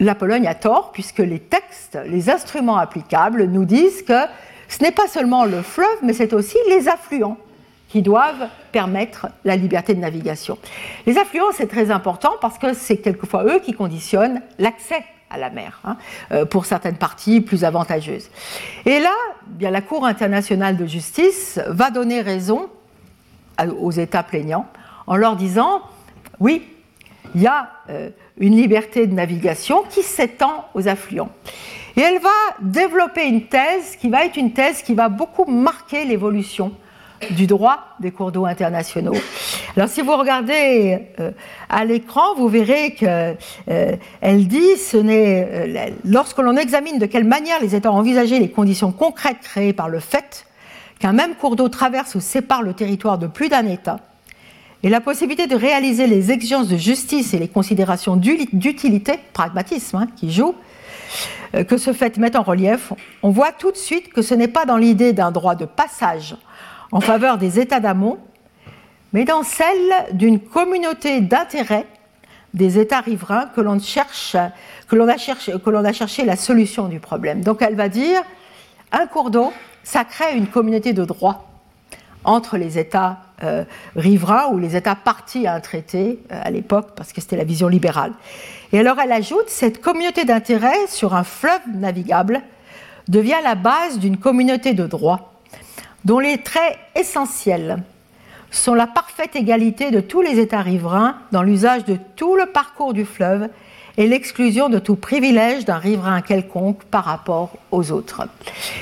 la Pologne a tort puisque les textes, les instruments applicables nous disent que ce n'est pas seulement le fleuve, mais c'est aussi les affluents qui doivent permettre la liberté de navigation. Les affluents, c'est très important parce que c'est quelquefois eux qui conditionnent l'accès à la mer, hein, euh, pour certaines parties plus avantageuses. Et là, bien, la Cour internationale de justice va donner raison aux États plaignants en leur disant, oui, il y a euh, une liberté de navigation qui s'étend aux affluents. Et elle va développer une thèse qui va être une thèse qui va beaucoup marquer l'évolution du droit des cours d'eau internationaux. Alors si vous regardez euh, à l'écran, vous verrez qu'elle euh, dit ce n'est euh, lorsque l'on examine de quelle manière les États ont envisagé les conditions concrètes créées par le fait qu'un même cours d'eau traverse ou sépare le territoire de plus d'un État et la possibilité de réaliser les exigences de justice et les considérations d'utilité, pragmatisme hein, qui jouent, que ce fait met en relief, on voit tout de suite que ce n'est pas dans l'idée d'un droit de passage en faveur des États d'amont, mais dans celle d'une communauté d'intérêt des États riverains que l'on cherche, que l'on a cherché, que l'on a cherché la solution du problème. Donc elle va dire un cours d'eau, ça crée une communauté de droit entre les États euh, riverains ou les États partis à un traité euh, à l'époque, parce que c'était la vision libérale. Et alors elle ajoute, cette communauté d'intérêt sur un fleuve navigable devient la base d'une communauté de droit dont les traits essentiels sont la parfaite égalité de tous les États riverains dans l'usage de tout le parcours du fleuve et l'exclusion de tout privilège d'un riverain quelconque par rapport aux autres.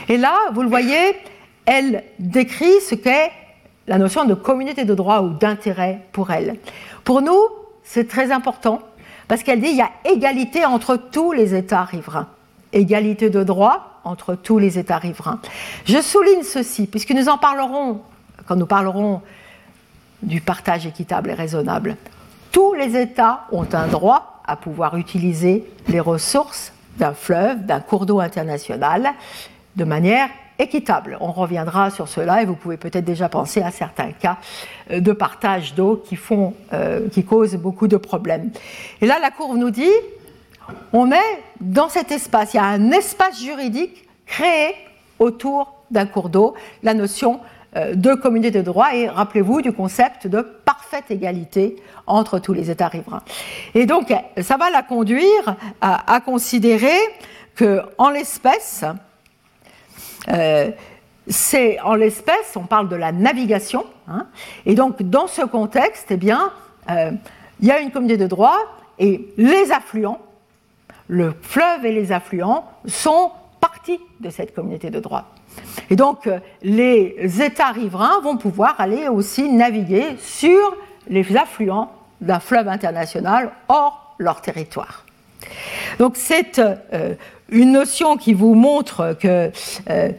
Et là, vous le voyez, elle décrit ce qu'est la notion de communauté de droit ou d'intérêt pour elle. Pour nous, c'est très important parce qu'elle dit qu'il y a égalité entre tous les États riverains. Égalité de droit entre tous les États riverains. Je souligne ceci, puisque nous en parlerons quand nous parlerons du partage équitable et raisonnable. Tous les États ont un droit à pouvoir utiliser les ressources d'un fleuve, d'un cours d'eau international, de manière équitable. On reviendra sur cela et vous pouvez peut-être déjà penser à certains cas euh, de partage d'eau qui, euh, qui causent beaucoup de problèmes. Et là, la courbe nous dit, on est dans cet espace, il y a un espace juridique créé autour d'un cours d'eau, la notion euh, de communauté de droit et rappelez-vous du concept de parfaite égalité entre tous les États riverains. Et donc, ça va la conduire à, considérer que, en l'espèce, euh, c'est en l'espèce, on parle de la navigation, hein, et donc dans ce contexte, eh bien, euh, il y a une communauté de droit et les affluents, le fleuve et les affluents sont partie de cette communauté de droit. Et donc, euh, les États riverains vont pouvoir aller aussi naviguer sur les affluents d'un fleuve international hors leur territoire. Donc, c'est euh, une notion qui vous montre que euh,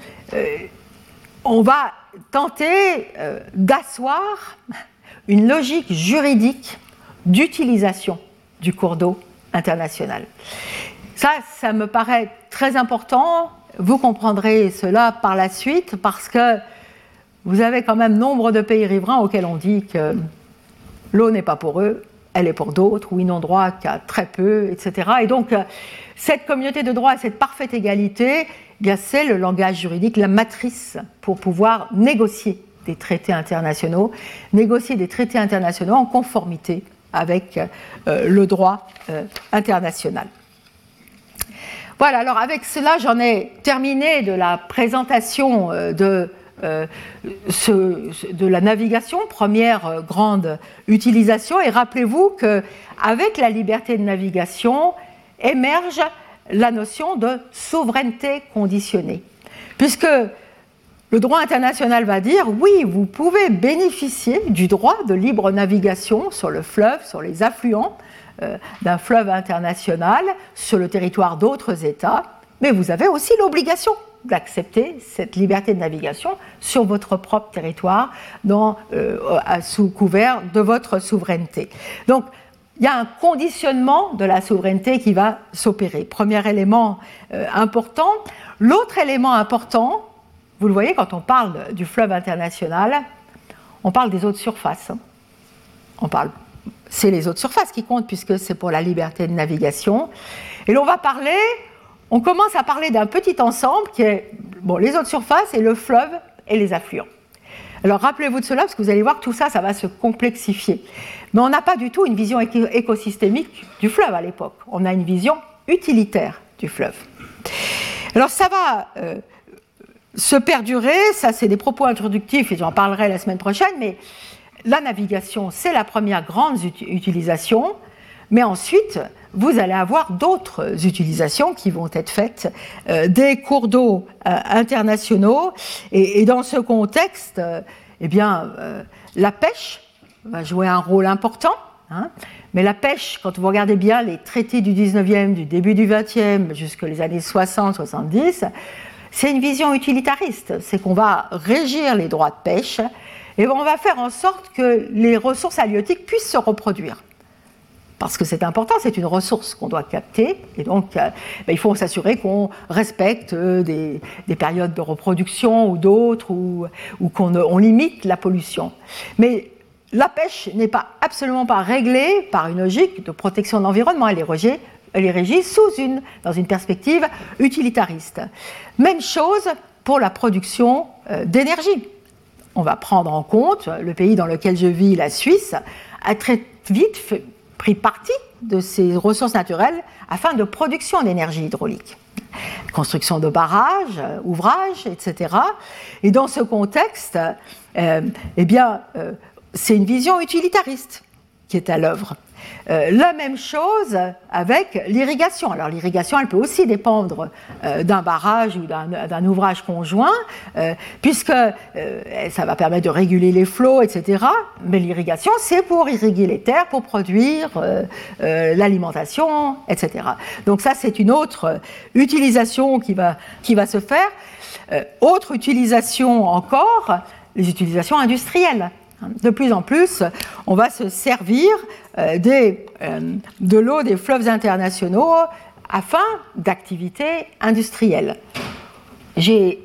on va tenter d'asseoir une logique juridique d'utilisation du cours d'eau international. Ça, ça me paraît très important vous comprendrez cela par la suite parce que vous avez quand même nombre de pays riverains auxquels on dit que l'eau n'est pas pour eux, elle est pour d'autres, ou ils n'ont droit qu'à très peu, etc. Et donc, euh, cette communauté de droit, cette parfaite égalité, eh c'est le langage juridique, la matrice pour pouvoir négocier des traités internationaux, négocier des traités internationaux en conformité avec euh, le droit euh, international. Voilà, alors avec cela, j'en ai terminé de la présentation euh, de, la navigation, première grande utilisation. Et rappelez-vous qu'avec la liberté de navigation émerge la notion de souveraineté conditionnée. Puisque le droit international va dire oui, vous pouvez bénéficier du droit de libre navigation sur le fleuve, sur les affluents, euh, d'un fleuve international sur le territoire d'autres États, mais vous avez aussi l'obligation d'accepter cette liberté de navigation sur votre propre territoire euh, sous couvert de votre souveraineté. Donc, il y a un conditionnement de la souveraineté qui va s'opérer. Premier élément euh, important. L'autre élément important, vous le voyez quand on parle du fleuve international, on parle des eaux de surface. On parle c'est les autres surfaces qui comptent puisque c'est pour la liberté de navigation. Et l'on va parler, on commence à parler d'un petit ensemble qui est bon, les autres surfaces et le fleuve et les affluents. Alors rappelez-vous de cela parce que vous allez voir tout ça, ça va se complexifier. Mais on n'a pas du tout une vision écosystémique du fleuve à l'époque. On a une vision utilitaire du fleuve. Alors ça va euh, se perdurer, ça c'est des propos introductifs et j'en parlerai la semaine prochaine, mais la navigation, c'est la première grande utilisation, mais ensuite, vous allez avoir d'autres utilisations qui vont être faites euh, des cours d'eau euh, internationaux. Et, dans ce contexte, euh, eh bien, la pêche va jouer un rôle important. Hein. mais la pêche, quand vous regardez bien les traités du 19e, du début du 20e, jusqu'aux les années 60-70, c'est une vision utilitariste. C'est qu'on va régir les droits de pêche et on va faire en sorte que les ressources halieutiques puissent se reproduire. Parce que c'est important, c'est une ressource qu'on doit capter, et donc euh, ben, il faut s'assurer qu'on respecte euh, des, périodes de reproduction ou d'autres, ou, qu'on limite la pollution. Mais la pêche n'est pas absolument pas réglée par une logique de protection de l'environnement, elle est est régie sous une, dans une perspective utilitariste. Même chose pour la production euh, d'énergie on va prendre en compte, le pays dans lequel je vis, la Suisse, a très vite pris parti de ces ressources naturelles afin de production d'énergie hydraulique. Construction de barrages, ouvrages, etc. Et dans ce contexte, euh, eh bien, euh, c'est une vision utilitariste est à l'œuvre. Euh, la même chose avec l'irrigation. Alors l'irrigation, elle peut aussi dépendre euh, d'un barrage ou d'un ouvrage conjoint, euh, puisque ça va permettre de réguler les flots, etc. Mais l'irrigation, c'est pour irriguer les terres, pour produire l'alimentation, etc. Donc ça, c'est une autre utilisation qui va, qui va se faire. autre utilisation encore, les utilisations industrielles. De plus en plus, on va se servir euh, euh, de l'eau des fleuves internationaux afin d'activités industrielles. J'ai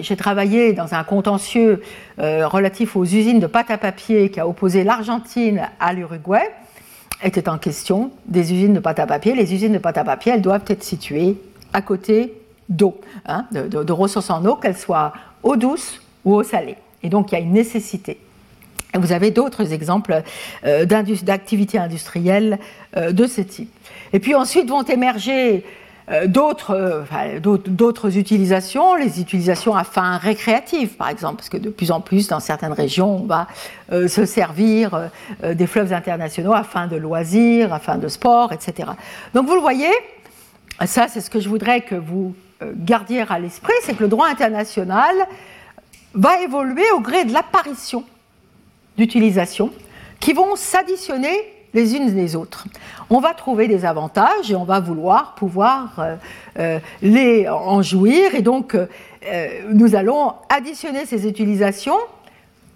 j'ai travaillé dans un contentieux euh, relatif aux usines de pâte à papier qui a opposé l'Argentine à l'Uruguay. Était en question des usines de pâte à papier. Les usines de pâte à papier, elles doivent être situées à côté d'eau, hein, de ressources en eau, qu'elles soient eau douce ou eau salée. Et donc il y a une nécessité. vous avez d'autres exemples euh, d'activités industrielles euh, de ce type. Et puis ensuite vont émerger euh, d'autres utilisations, les utilisations à fin récréative, par exemple, parce que de plus en plus, dans certaines régions, on va se servir des fleuves internationaux à fin de loisirs, à fin de sport, etc. Donc vous le voyez, ça c'est ce que je voudrais que vous gardiez à l'esprit, c'est que le droit international va évoluer au gré de l'apparition d'utilisations qui vont s'additionner les unes des autres. On va trouver des avantages et on va vouloir pouvoir euh, euh, les en jouir et donc euh, nous allons additionner ces utilisations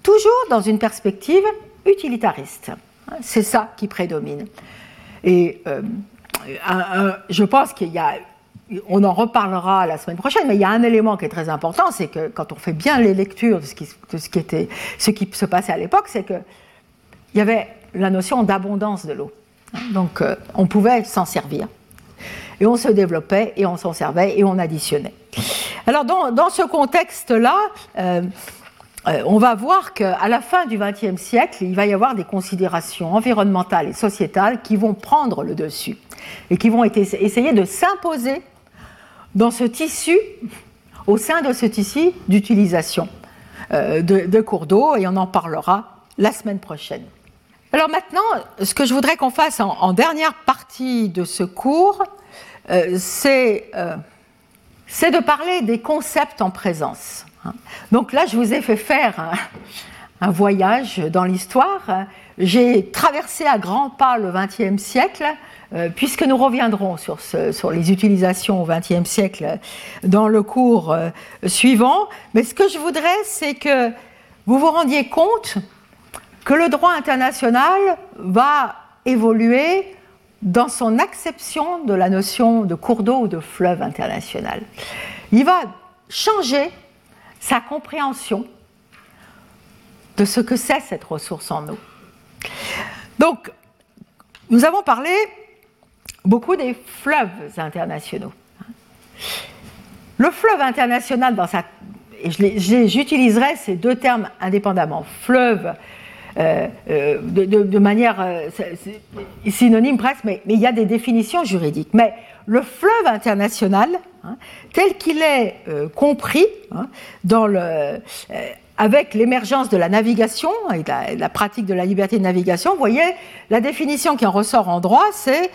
toujours dans une perspective utilitariste. C'est ça qui prédomine. Et je pense qu'il y a on en reparlera la semaine prochaine, mais il y a un élément qui est très important, c'est que quand on fait bien les lectures de ce qui, était, ce qui se passait à l'époque, c'est qu'il y avait la notion d'abondance de l'eau. Donc euh, on pouvait s'en servir. Et on se développait et on s'en servait et on additionnait. Alors dans, ce contexte-là, euh, euh, on va voir qu'à la fin du XXe siècle, il va y avoir des considérations environnementales et sociétales qui vont prendre le dessus et qui vont essayer de s'imposer dans ce tissu, au sein de ce tissu d'utilisation euh, de, cours d'eau, et on en parlera la semaine prochaine. Alors maintenant, ce que je voudrais qu'on fasse en, dernière partie de ce cours, euh, euh, c'est de parler des concepts en présence. Donc là, je vous ai fait faire un voyage dans l'histoire. J'ai traversé à grands pas le XXe siècle puisque nous reviendrons sur, les utilisations au XXe siècle dans le cours euh, suivant. Mais ce que je voudrais, c'est que vous vous rendiez compte que le droit international va évoluer dans son acception de la notion de cours d'eau ou de fleuve international. Il va changer sa compréhension de ce que c'est cette ressource en eau. Donc, nous avons parlé beaucoup des fleuves internationaux. Le fleuve international, dans sa, et j'utiliserai ces deux termes indépendamment, fleuve, euh, euh, de, manière euh, synonyme presque, mais, il y a des définitions juridiques. Mais le fleuve international, hein, tel qu'il est compris hein, dans le, avec l'émergence de la navigation et de la, la, pratique de la liberté de navigation, vous voyez, la définition qui en ressort en droit, c'est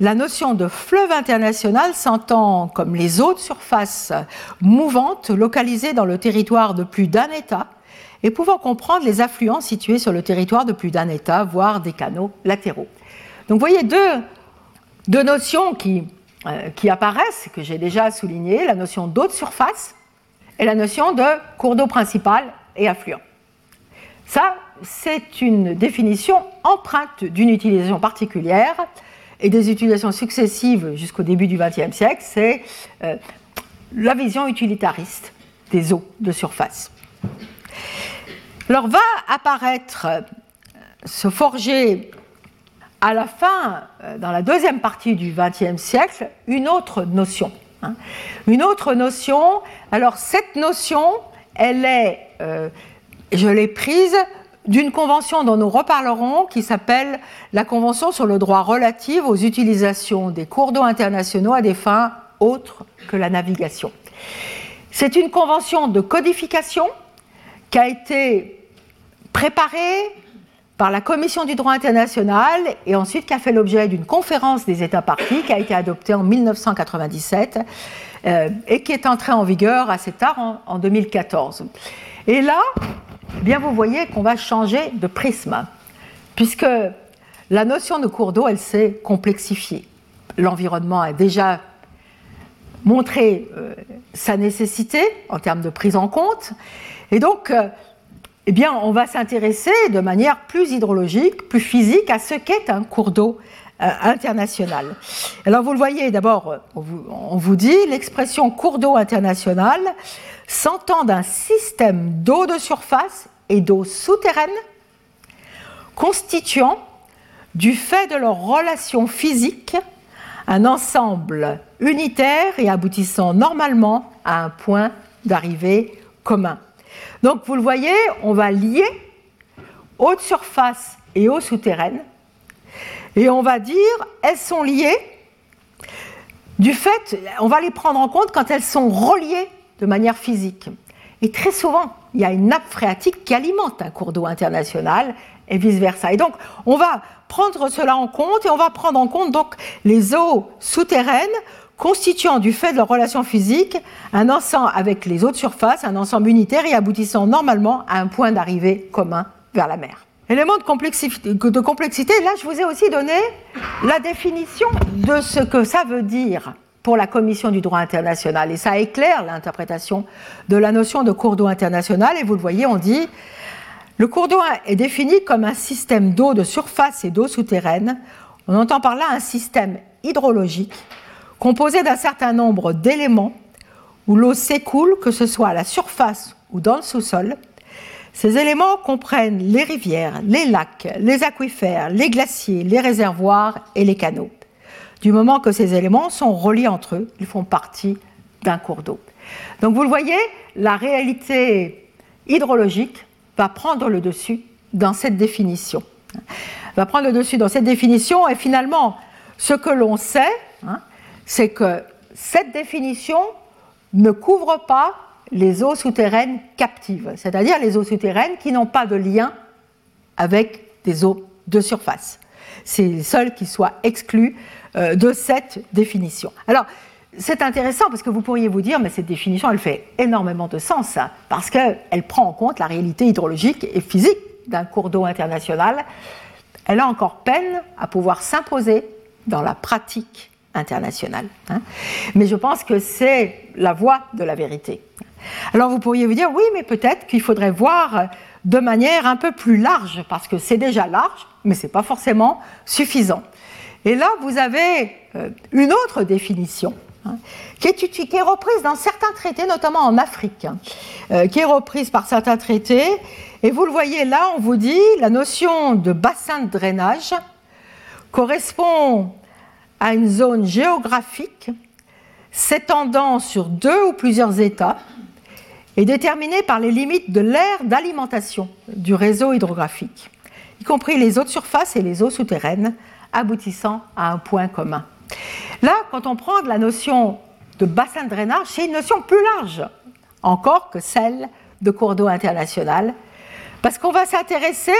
la notion de fleuve international s'entend comme les eaux de surface mouvantes localisées dans le territoire de plus d'un État et pouvant comprendre les affluents situés sur le territoire de plus d'un État, voire des canaux latéraux. Donc vous voyez deux, notions qui, euh, qui apparaissent, que j'ai déjà soulignées, la notion d'eau de surface et la notion de cours d'eau principal et affluent. Ça, c'est une définition empreinte d'une utilisation particulière et des utilisations successives jusqu'au début du XXe siècle, c'est euh, la vision utilitariste des eaux de surface. Alors va apparaître, euh, se forger à la fin, euh, dans la deuxième partie du XXe siècle, une autre notion. Hein. Une autre notion, alors cette notion, elle est je l'ai prise d'une convention dont nous reparlerons qui s'appelle la Convention sur le droit relatif aux utilisations des cours d'eau internationaux à des fins autres que la navigation. C'est une convention de codification qui a été préparée par la Commission du droit international et ensuite qui a fait l'objet d'une conférence des États partis qui a été adoptée en 1997 euh, et qui est entrée en vigueur assez tard en, en 2014. Et là, eh bien vous voyez qu'on va changer de prisme, puisque la notion de cours d'eau, elle s'est complexifiée. L'environnement a déjà montré euh, sa nécessité en termes de prise en compte, et donc, euh, eh bien, on va s'intéresser de manière plus hydrologique, plus physique à ce qu'est un cours d'eau euh, international. Alors vous le voyez, d'abord, on vous dit l'expression cours d'eau international s'entend d'un système d'eau de surface et d'eau souterraine constituant, du fait de leur relation physique, un ensemble unitaire et aboutissant normalement à un point d'arrivée commun. Donc vous le voyez, on va lier eau de surface et eau souterraine, et on va dire elles sont liées du fait, on va les prendre en compte quand elles sont reliées de manière physique. Et très souvent, il y a une nappe phréatique qui alimente un cours d'eau international et vice-versa. Et donc, on va prendre cela en compte et on va prendre en compte donc les eaux souterraines constituant du fait de leur relation physique un ensemble avec les eaux de surface, un ensemble unitaire et aboutissant normalement à un point d'arrivée commun vers la mer. Élément de complexité, de complexité, là je vous ai aussi donné la définition de ce que ça veut dire pour la Commission du droit international. Et ça éclaire l'interprétation de la notion de cours d'eau international. Et vous le voyez, on dit le cours d'eau est défini comme un système d'eau de surface et d'eau souterraine. On entend par là un système hydrologique composé d'un certain nombre d'éléments où l'eau s'écoule, que ce soit à la surface ou dans le sous-sol. Ces éléments comprennent les rivières, les lacs, les aquifères, les glaciers, les réservoirs et les canaux du moment que ces éléments sont reliés entre eux, ils font partie d'un cours d'eau. Donc vous le voyez, la réalité hydrologique va prendre le dessus dans cette définition. Va prendre le dessus dans cette définition et finalement, ce que l'on sait, hein, c'est que cette définition ne couvre pas les eaux souterraines captives, c'est-à-dire les eaux souterraines qui n'ont pas de lien avec des eaux de surface. C'est les seules qui soient exclues de cette définition. Alors, c'est intéressant parce que vous pourriez vous dire, mais cette définition, elle fait énormément de sens, hein, parce qu'elle prend en compte la réalité hydrologique et physique d'un cours d'eau international. Elle a encore peine à pouvoir s'imposer dans la pratique internationale. Hein. Mais je pense que c'est la voie de la vérité. Alors vous pourriez vous dire, oui, mais peut-être qu'il faudrait voir de manière un peu plus large, parce que c'est déjà large, mais ce n'est pas forcément suffisant. Et là, vous avez euh, une autre définition hein, qui, est, reprise dans certains traités, notamment en Afrique, hein, euh, qui est reprise par certains traités. Et vous le voyez là, on vous dit la notion de bassin de drainage correspond à une zone géographique s'étendant sur deux ou plusieurs États et déterminée par les limites de l'aire d'alimentation du réseau hydrographique, y compris les eaux de surface et les eaux souterraines, aboutissant à un point commun. Là, quand on prend la notion de bassin de drainage, c'est une notion plus large encore que celle de cours d'eau international, parce qu'on va s'intéresser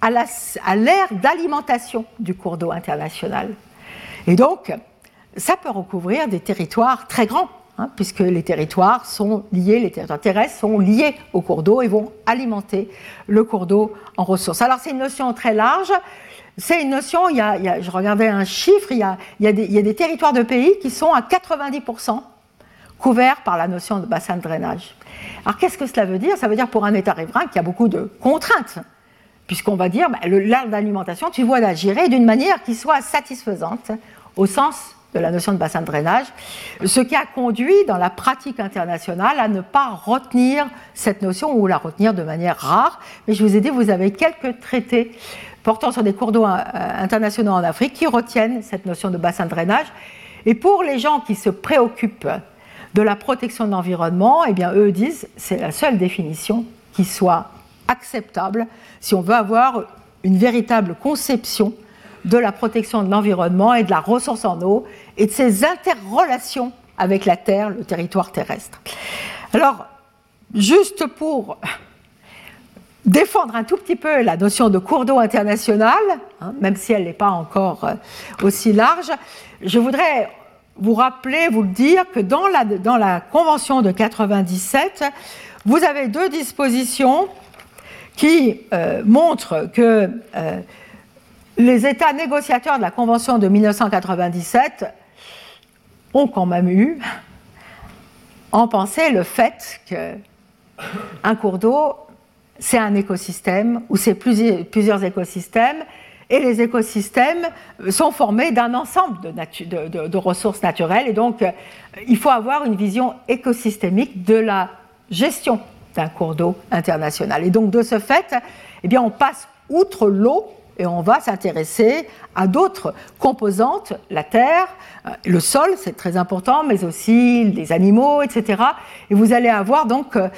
à l'ère d'alimentation du cours d'eau international. Et donc, ça peut recouvrir des territoires très grands, hein, puisque les territoires sont liés, les territoires terrestres sont liés au cours d'eau et vont alimenter le cours d'eau en ressources. Alors c'est une notion très large. C'est une notion, il y, a, je regardais un chiffre, il y, a, il, y des, a, des, territoires de pays qui sont à 90% couverts par la notion de bassin de drainage. Alors qu'est-ce que cela veut dire? Ça veut dire pour un État riverain qu'il y a beaucoup de contraintes, puisqu'on va dire, bah, l'art d'alimentation, tu vois la gérer d'une manière qui soit satisfaisante au sens de la notion de bassin de drainage, ce qui a conduit dans la pratique internationale à ne pas retenir cette notion ou la retenir de manière rare. Mais je vous ai dit, vous avez quelques traités portant sur des cours d'eau euh, internationaux en Afrique qui retiennent cette notion de bassin de drainage. Et pour les gens qui se préoccupent de la protection de l'environnement, eh bien, eux disent c'est la seule définition qui soit acceptable si on veut avoir une véritable conception de la protection de l'environnement et de la ressource en eau et de ses interrelations avec la Terre, le territoire terrestre. Alors, juste pour défendre un tout petit peu la notion de cours d'eau international, hein, même si elle n'est pas encore euh, aussi large, je voudrais vous rappeler, vous le dire, que dans la, Convention de 97, vous avez deux dispositions qui euh, montrent que euh, les États négociateurs de la Convention de 1997 ont quand même eu en pensée le fait qu'un cours d'eau, c'est un écosystème ou c'est plusieurs, écosystèmes et les écosystèmes sont formés d'un ensemble de, de, ressources naturelles et donc euh, il faut avoir une vision écosystémique de la gestion d'un cours d'eau international. Et donc de ce fait, eh bien, on passe outre l'eau et on va s'intéresser à d'autres composantes, la terre, euh, le sol, c'est très important, mais aussi les animaux, etc. Et vous allez avoir donc euh,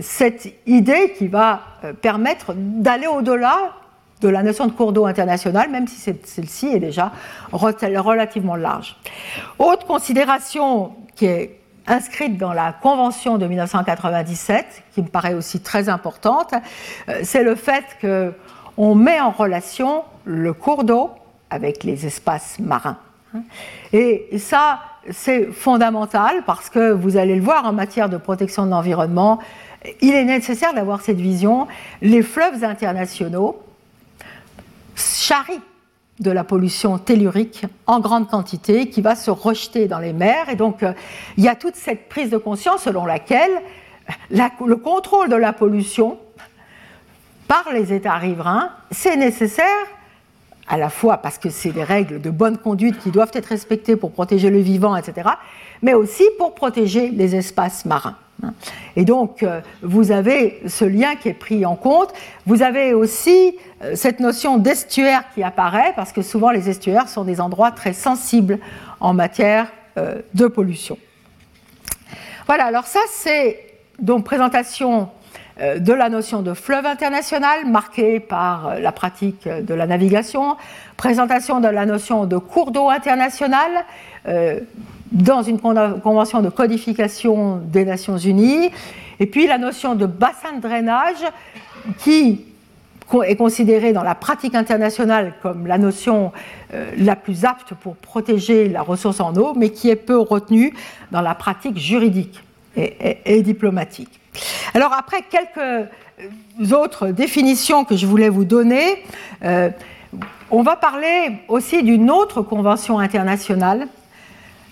cette idée qui va euh, permettre d'aller au-delà de la notion de cours d'eau international, même si celle-ci est déjà relativement large. Autre considération qui est inscrite dans la Convention de 1997, qui me paraît aussi très importante, euh, c'est le fait qu'on met en relation le cours d'eau avec les espaces marins. Et ça, c'est fondamental parce que vous allez le voir en matière de protection de l'environnement, il est nécessaire d'avoir cette vision. Les fleuves internationaux charrient de la pollution tellurique en grande quantité qui va se rejeter dans les mers. Et donc, euh, il y a toute cette prise de conscience selon laquelle le contrôle de la pollution par les États riverains, c'est nécessaire à la fois parce que c'est des règles de bonne conduite qui doivent être respectées pour protéger le vivant, etc., mais aussi pour protéger les espaces marins. Et donc, euh, vous avez ce lien qui est pris en compte. Vous avez aussi euh, cette notion d'estuaire qui apparaît, parce que souvent les estuaires sont des endroits très sensibles en matière euh, de pollution. Voilà, alors ça c'est donc présentation de la notion de fleuve international marquée par la pratique de la navigation, présentation de la notion de cours d'eau international dans une convention de codification des Nations Unies, et puis la notion de bassin de drainage qui est considérée dans la pratique internationale comme la notion euh, la plus apte pour protéger la ressource en eau, mais qui est peu retenue dans la pratique juridique et, diplomatique. Alors après quelques euh, autres définitions que je voulais vous donner, euh, on va parler aussi d'une autre convention internationale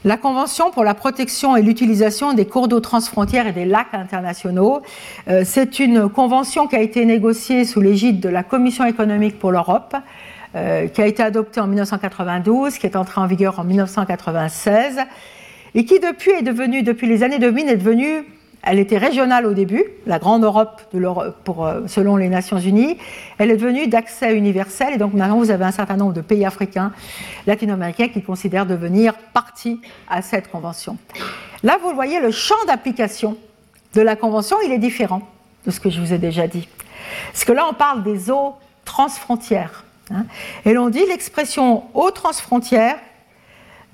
la Convention pour la protection et l'utilisation des cours d'eau transfrontières et des lacs internationaux, euh, c'est une convention qui a été négociée sous l'égide de la Commission économique pour l'Europe, qui a été adoptée en 1992, qui est entrée en vigueur en 1996, et qui depuis est depuis les années 2000, est devenue elle était régionale au début, la Grande Europe euh, selon les Nations Unies. Elle est devenue d'accès universel et donc maintenant vous avez un certain nombre de pays africains, latino-américains qui considèrent devenir partie à cette convention. Là, vous voyez, le champ d'application de la convention, il est différent de ce que je vous ai déjà dit. Parce que là, on parle des eaux transfrontières. Hein. et l'on dit l'expression eau transfrontière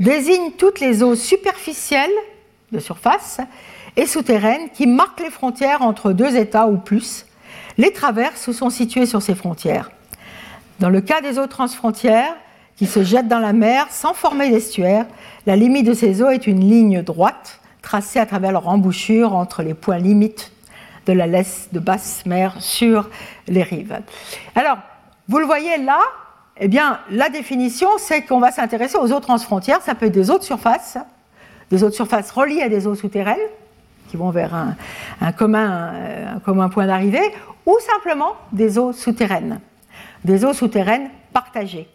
désigne toutes les eaux superficielles de surface et souterraines qui marquent les frontières entre deux États ou plus. Les traverses sont situées sur ces frontières. Dans le cas des eaux transfrontières, qui se jettent dans la mer sans former d'estuaire, la limite de ces eaux est une ligne droite tracée à travers leur embouchure entre les points limites de la laisse de basse mer sur les rives. Alors, vous le voyez là, eh bien, la définition, c'est qu'on va s'intéresser aux eaux transfrontières. Ça peut être des eaux de surface, des eaux de surface reliées à des eaux souterraines, qui vont vers un, commun, un commun point d'arrivée, ou simplement des eaux souterraines, des eaux souterraines partagées.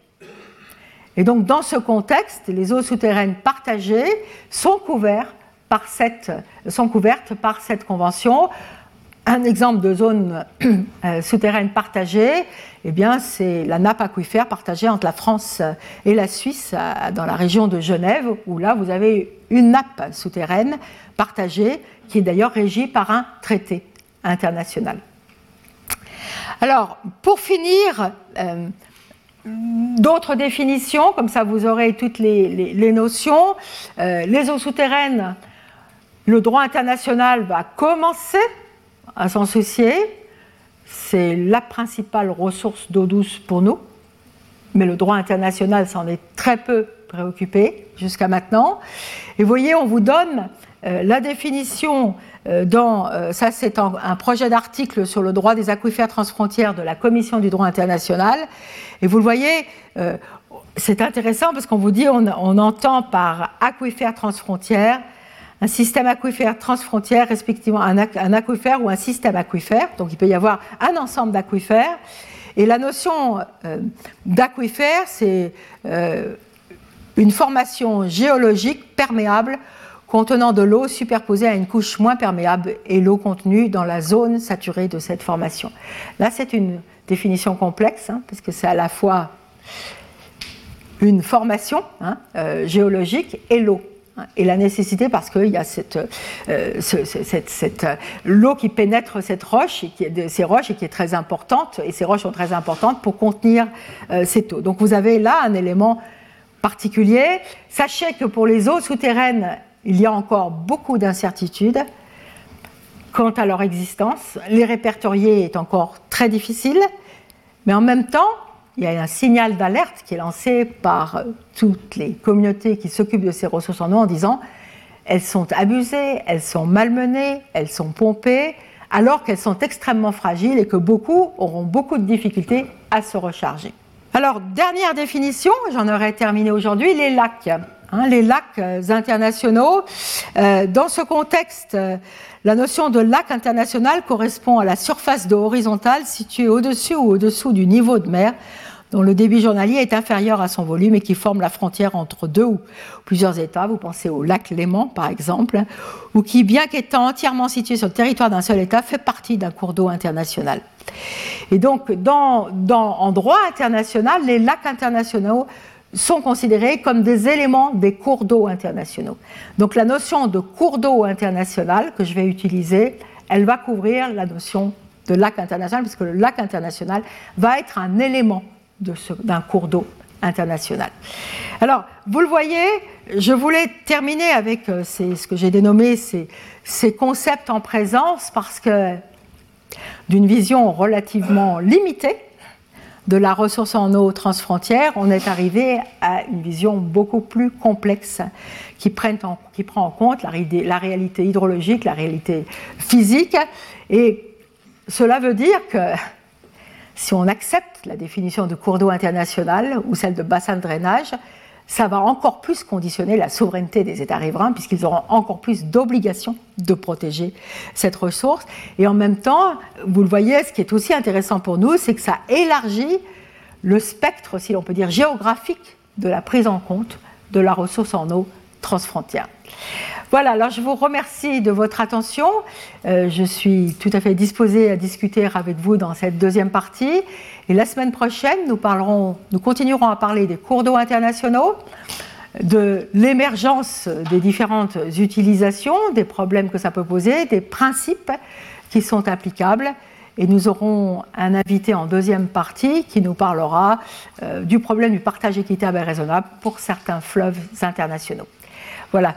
Et donc dans ce contexte, les eaux souterraines partagées sont, couvertes par cette, sont couvertes par cette convention. Un exemple de zone euh, souterraine partagée, eh bien, c'est la nappe aquifère partagée entre la France et la Suisse dans la région de Genève, où là, vous avez une nappe souterraine partagée qui est d'ailleurs régie par un traité international. Alors, pour finir, euh, d'autres définitions, comme ça vous aurez toutes les, notions. Euh, les eaux souterraines, le droit international va commencer à s'en soucier. C'est la principale ressource d'eau douce pour nous, mais le droit international s'en est très peu préoccupé jusqu'à maintenant. Et vous voyez, on vous donne euh, la définition euh, dans, euh, ça c'est un, projet d'article sur le droit des aquifères transfrontières de la Commission du droit international. Et vous le voyez, c'est intéressant parce qu'on vous dit, on, entend par aquifère transfrontière un système aquifère transfrontière, respectivement un, aquifère ou un système aquifère. Donc il peut y avoir un ensemble d'aquifères. Et la notion d'aquifère, c'est une formation géologique perméable contenant de l'eau superposée à une couche moins perméable et l'eau contenue dans la zone saturée de cette formation. Là, c'est une définition complexe, hein, parce que c'est à la fois une formation hein, euh, géologique et l'eau. Et la nécessité parce qu'il y a cette, euh, euh, l'eau qui pénètre cette roche et qui est, ces roches et qui est très importante et ces roches sont très importantes pour contenir cette eau. Donc vous avez là un élément particulier. Sachez que pour les eaux souterraines il y a encore beaucoup d'incertitudes quant à leur existence. Les répertorier est encore très difficile, mais en même temps, il y a un signal d'alerte qui est lancé par toutes les communautés qui s'occupent de ces ressources en eau en disant elles sont abusées, elles sont malmenées, elles sont pompées, alors qu'elles sont extrêmement fragiles et que beaucoup auront beaucoup de difficultés à se recharger. Alors, dernière définition, j'en aurais terminé aujourd'hui, les lacs. Hein, les lacs euh, internationaux. Euh, dans ce contexte, euh, la notion de lac international correspond à la surface d'eau horizontale située au-dessus ou au-dessous du niveau de mer dont le débit journalier est inférieur à son volume et qui forme la frontière entre deux ou plusieurs États. Vous pensez au lac Léman, par exemple, ou qui, bien qu'étant entièrement situé sur le territoire d'un seul État, fait partie d'un cours d'eau international. Et donc, dans, en droit international, les lacs internationaux sont considérés comme des éléments des cours d'eau internationaux. Donc la notion de cours d'eau international que je vais utiliser, elle va couvrir la notion de lac international, puisque le lac international va être un élément d'un cours d'eau international. Alors, vous le voyez, je voulais terminer avec euh, ce que j'ai dénommé ces, ces concepts en présence, parce que d'une vision relativement limitée, de la ressource en eau transfrontière, on est arrivé à une vision beaucoup plus complexe qui, prend en compte la, la, réalité hydrologique, la réalité physique. Et cela veut dire que si on accepte la définition de cours d'eau international ou celle de bassin de drainage, ça va encore plus conditionner la souveraineté des États riverains, puisqu'ils auront encore plus d'obligations de protéger cette ressource. Et en même temps, vous le voyez, ce qui est aussi intéressant pour nous, c'est que ça élargit le spectre, si l'on peut dire, géographique de la prise en compte de la ressource en eau transfrontière. Voilà, alors je vous remercie de votre attention. Euh, je suis tout à fait disposée à discuter avec vous dans cette deuxième partie. Et la semaine prochaine, nous, parlerons, nous continuerons à parler des cours d'eau internationaux, de l'émergence des différentes utilisations, des problèmes que ça peut poser, des principes qui sont applicables. Et nous aurons un invité en deuxième partie qui nous parlera euh, du problème du partage équitable et raisonnable pour certains fleuves internationaux. Voilà,